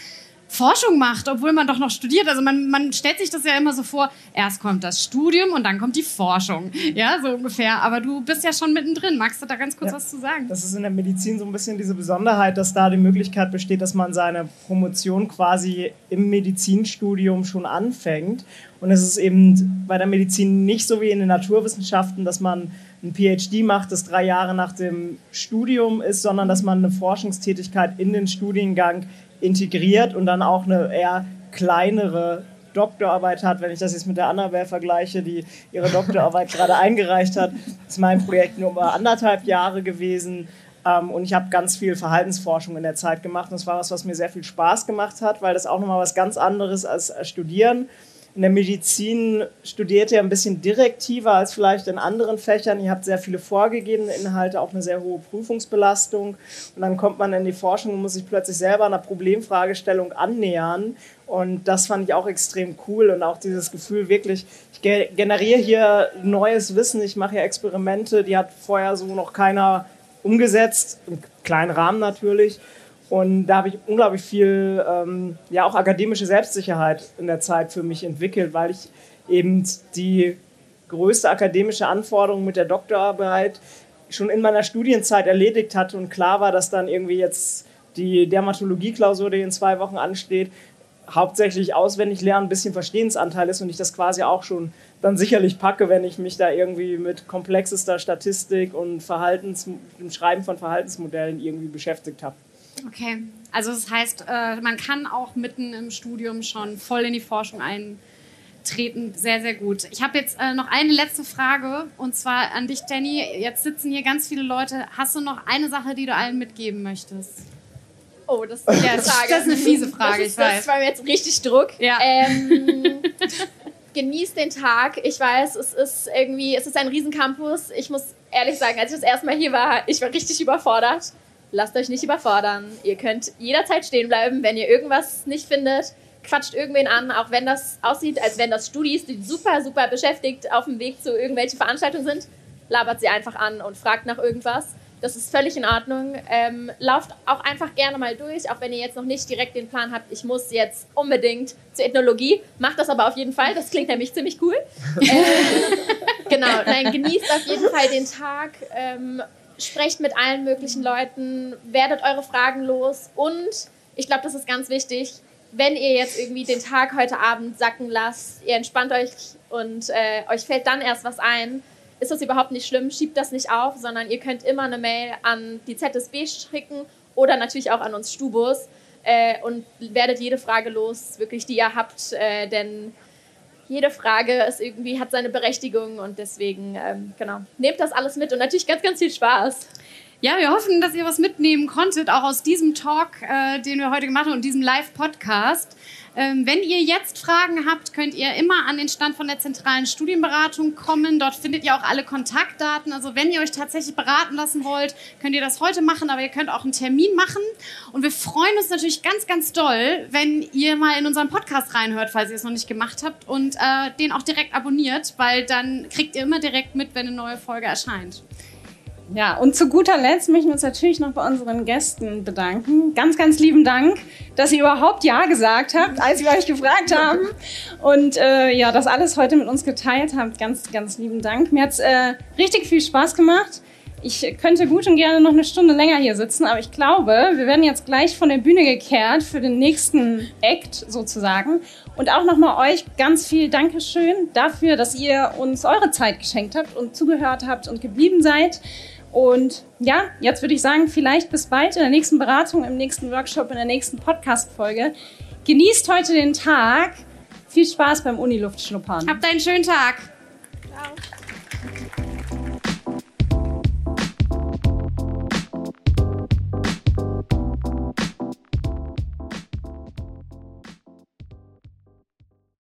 Speaker 3: Forschung macht, obwohl man doch noch studiert. Also man, man stellt sich das ja immer so vor, erst kommt das Studium und dann kommt die Forschung. Ja, so ungefähr. Aber du bist ja schon mittendrin. Magst du da ganz kurz ja, was zu sagen?
Speaker 9: Das ist in der Medizin so ein bisschen diese Besonderheit, dass da die Möglichkeit besteht, dass man seine Promotion quasi im Medizinstudium schon anfängt. Und es ist eben bei der Medizin nicht so wie in den Naturwissenschaften, dass man ein PhD macht, das drei Jahre nach dem Studium ist, sondern dass man eine Forschungstätigkeit in den Studiengang integriert und dann auch eine eher kleinere Doktorarbeit hat. Wenn ich das jetzt mit der Annabelle vergleiche, die ihre Doktorarbeit gerade eingereicht hat, ist mein Projekt nur mal anderthalb Jahre gewesen. Ähm, und ich habe ganz viel Verhaltensforschung in der Zeit gemacht. Und das war was, was mir sehr viel Spaß gemacht hat, weil das auch nochmal was ganz anderes als Studieren in der Medizin studiert ihr ein bisschen direktiver als vielleicht in anderen Fächern. Ihr habt sehr viele vorgegebene Inhalte, auch eine sehr hohe Prüfungsbelastung. Und dann kommt man in die Forschung und muss sich plötzlich selber einer Problemfragestellung annähern. Und das fand ich auch extrem cool und auch dieses Gefühl wirklich, ich generiere hier neues Wissen, ich mache hier Experimente, die hat vorher so noch keiner umgesetzt, im kleinen Rahmen natürlich. Und da habe ich unglaublich viel, ähm, ja, auch akademische Selbstsicherheit in der Zeit für mich entwickelt, weil ich eben die größte akademische Anforderung mit der Doktorarbeit schon in meiner Studienzeit erledigt hatte und klar war, dass dann irgendwie jetzt die Dermatologie-Klausur, die in zwei Wochen ansteht, hauptsächlich auswendig lernen, ein bisschen Verstehensanteil ist und ich das quasi auch schon dann sicherlich packe, wenn ich mich da irgendwie mit komplexester Statistik und Verhaltens, dem Schreiben von Verhaltensmodellen irgendwie beschäftigt habe.
Speaker 3: Okay, also das heißt, äh, man kann auch mitten im Studium schon voll in die Forschung eintreten. Sehr, sehr gut. Ich habe jetzt äh, noch eine letzte Frage und zwar an dich, Danny. Jetzt sitzen hier ganz viele Leute. Hast du noch eine Sache, die du allen mitgeben möchtest?
Speaker 8: Oh, das ist, eine Frage.
Speaker 3: das ist eine fiese Frage,
Speaker 8: das ist, ich weiß. Das war mir jetzt richtig Druck.
Speaker 3: Ja.
Speaker 8: Ähm, genießt den Tag. Ich weiß, es ist irgendwie, es ist ein Riesencampus. Ich muss ehrlich sagen, als ich das erste Mal hier war, ich war richtig überfordert. Lasst euch nicht überfordern. Ihr könnt jederzeit stehen bleiben, wenn ihr irgendwas nicht findet. Quatscht irgendwen an, auch wenn das aussieht, als wenn das Studis, die super, super beschäftigt auf dem Weg zu irgendwelchen Veranstaltungen sind. Labert sie einfach an und fragt nach irgendwas. Das ist völlig in Ordnung. Ähm, lauft auch einfach gerne mal durch, auch wenn ihr jetzt noch nicht direkt den Plan habt, ich muss jetzt unbedingt zur Ethnologie. Macht das aber auf jeden Fall, das klingt nämlich ziemlich cool. ähm, genau, nein, genießt auf jeden Fall den Tag. Ähm, sprecht mit allen möglichen Leuten, werdet eure Fragen los und ich glaube, das ist ganz wichtig, wenn ihr jetzt irgendwie den Tag heute Abend sacken lasst, ihr entspannt euch und äh, euch fällt dann erst was ein, ist das überhaupt nicht schlimm, schiebt das nicht auf, sondern ihr könnt immer eine Mail an die ZSB schicken oder natürlich auch an uns Stubus äh, und werdet jede Frage los, wirklich, die ihr habt, äh, denn jede Frage ist irgendwie, hat seine Berechtigung und deswegen, ähm, genau, nehmt das alles mit und natürlich ganz, ganz viel Spaß.
Speaker 3: Ja, wir hoffen, dass ihr was mitnehmen konntet, auch aus diesem Talk, äh, den wir heute gemacht haben und diesem Live-Podcast. Ähm, wenn ihr jetzt Fragen habt, könnt ihr immer an den Stand von der zentralen Studienberatung kommen. Dort findet ihr auch alle Kontaktdaten. Also wenn ihr euch tatsächlich beraten lassen wollt, könnt ihr das heute machen, aber ihr könnt auch einen Termin machen. Und wir freuen uns natürlich ganz, ganz doll, wenn ihr mal in unseren Podcast reinhört, falls ihr es noch nicht gemacht habt und äh, den auch direkt abonniert, weil dann kriegt ihr immer direkt mit, wenn eine neue Folge erscheint.
Speaker 4: Ja, und zu guter Letzt möchten wir uns natürlich noch bei unseren Gästen bedanken. Ganz, ganz lieben Dank, dass ihr überhaupt Ja gesagt habt, als wir euch gefragt haben. Und äh, ja, das alles heute mit uns geteilt habt. Ganz, ganz lieben Dank. Mir hat's äh, richtig viel Spaß gemacht. Ich könnte gut und gerne noch eine Stunde länger hier sitzen, aber ich glaube, wir werden jetzt gleich von der Bühne gekehrt für den nächsten Act sozusagen. Und auch nochmal euch ganz viel Dankeschön dafür, dass ihr uns eure Zeit geschenkt habt und zugehört habt und geblieben seid. Und ja, jetzt würde ich sagen, vielleicht bis bald in der nächsten Beratung, im nächsten Workshop, in der nächsten Podcast-Folge. Genießt heute den Tag. Viel Spaß beim Uniluftschnuppern.
Speaker 3: Habt einen schönen Tag. Ciao.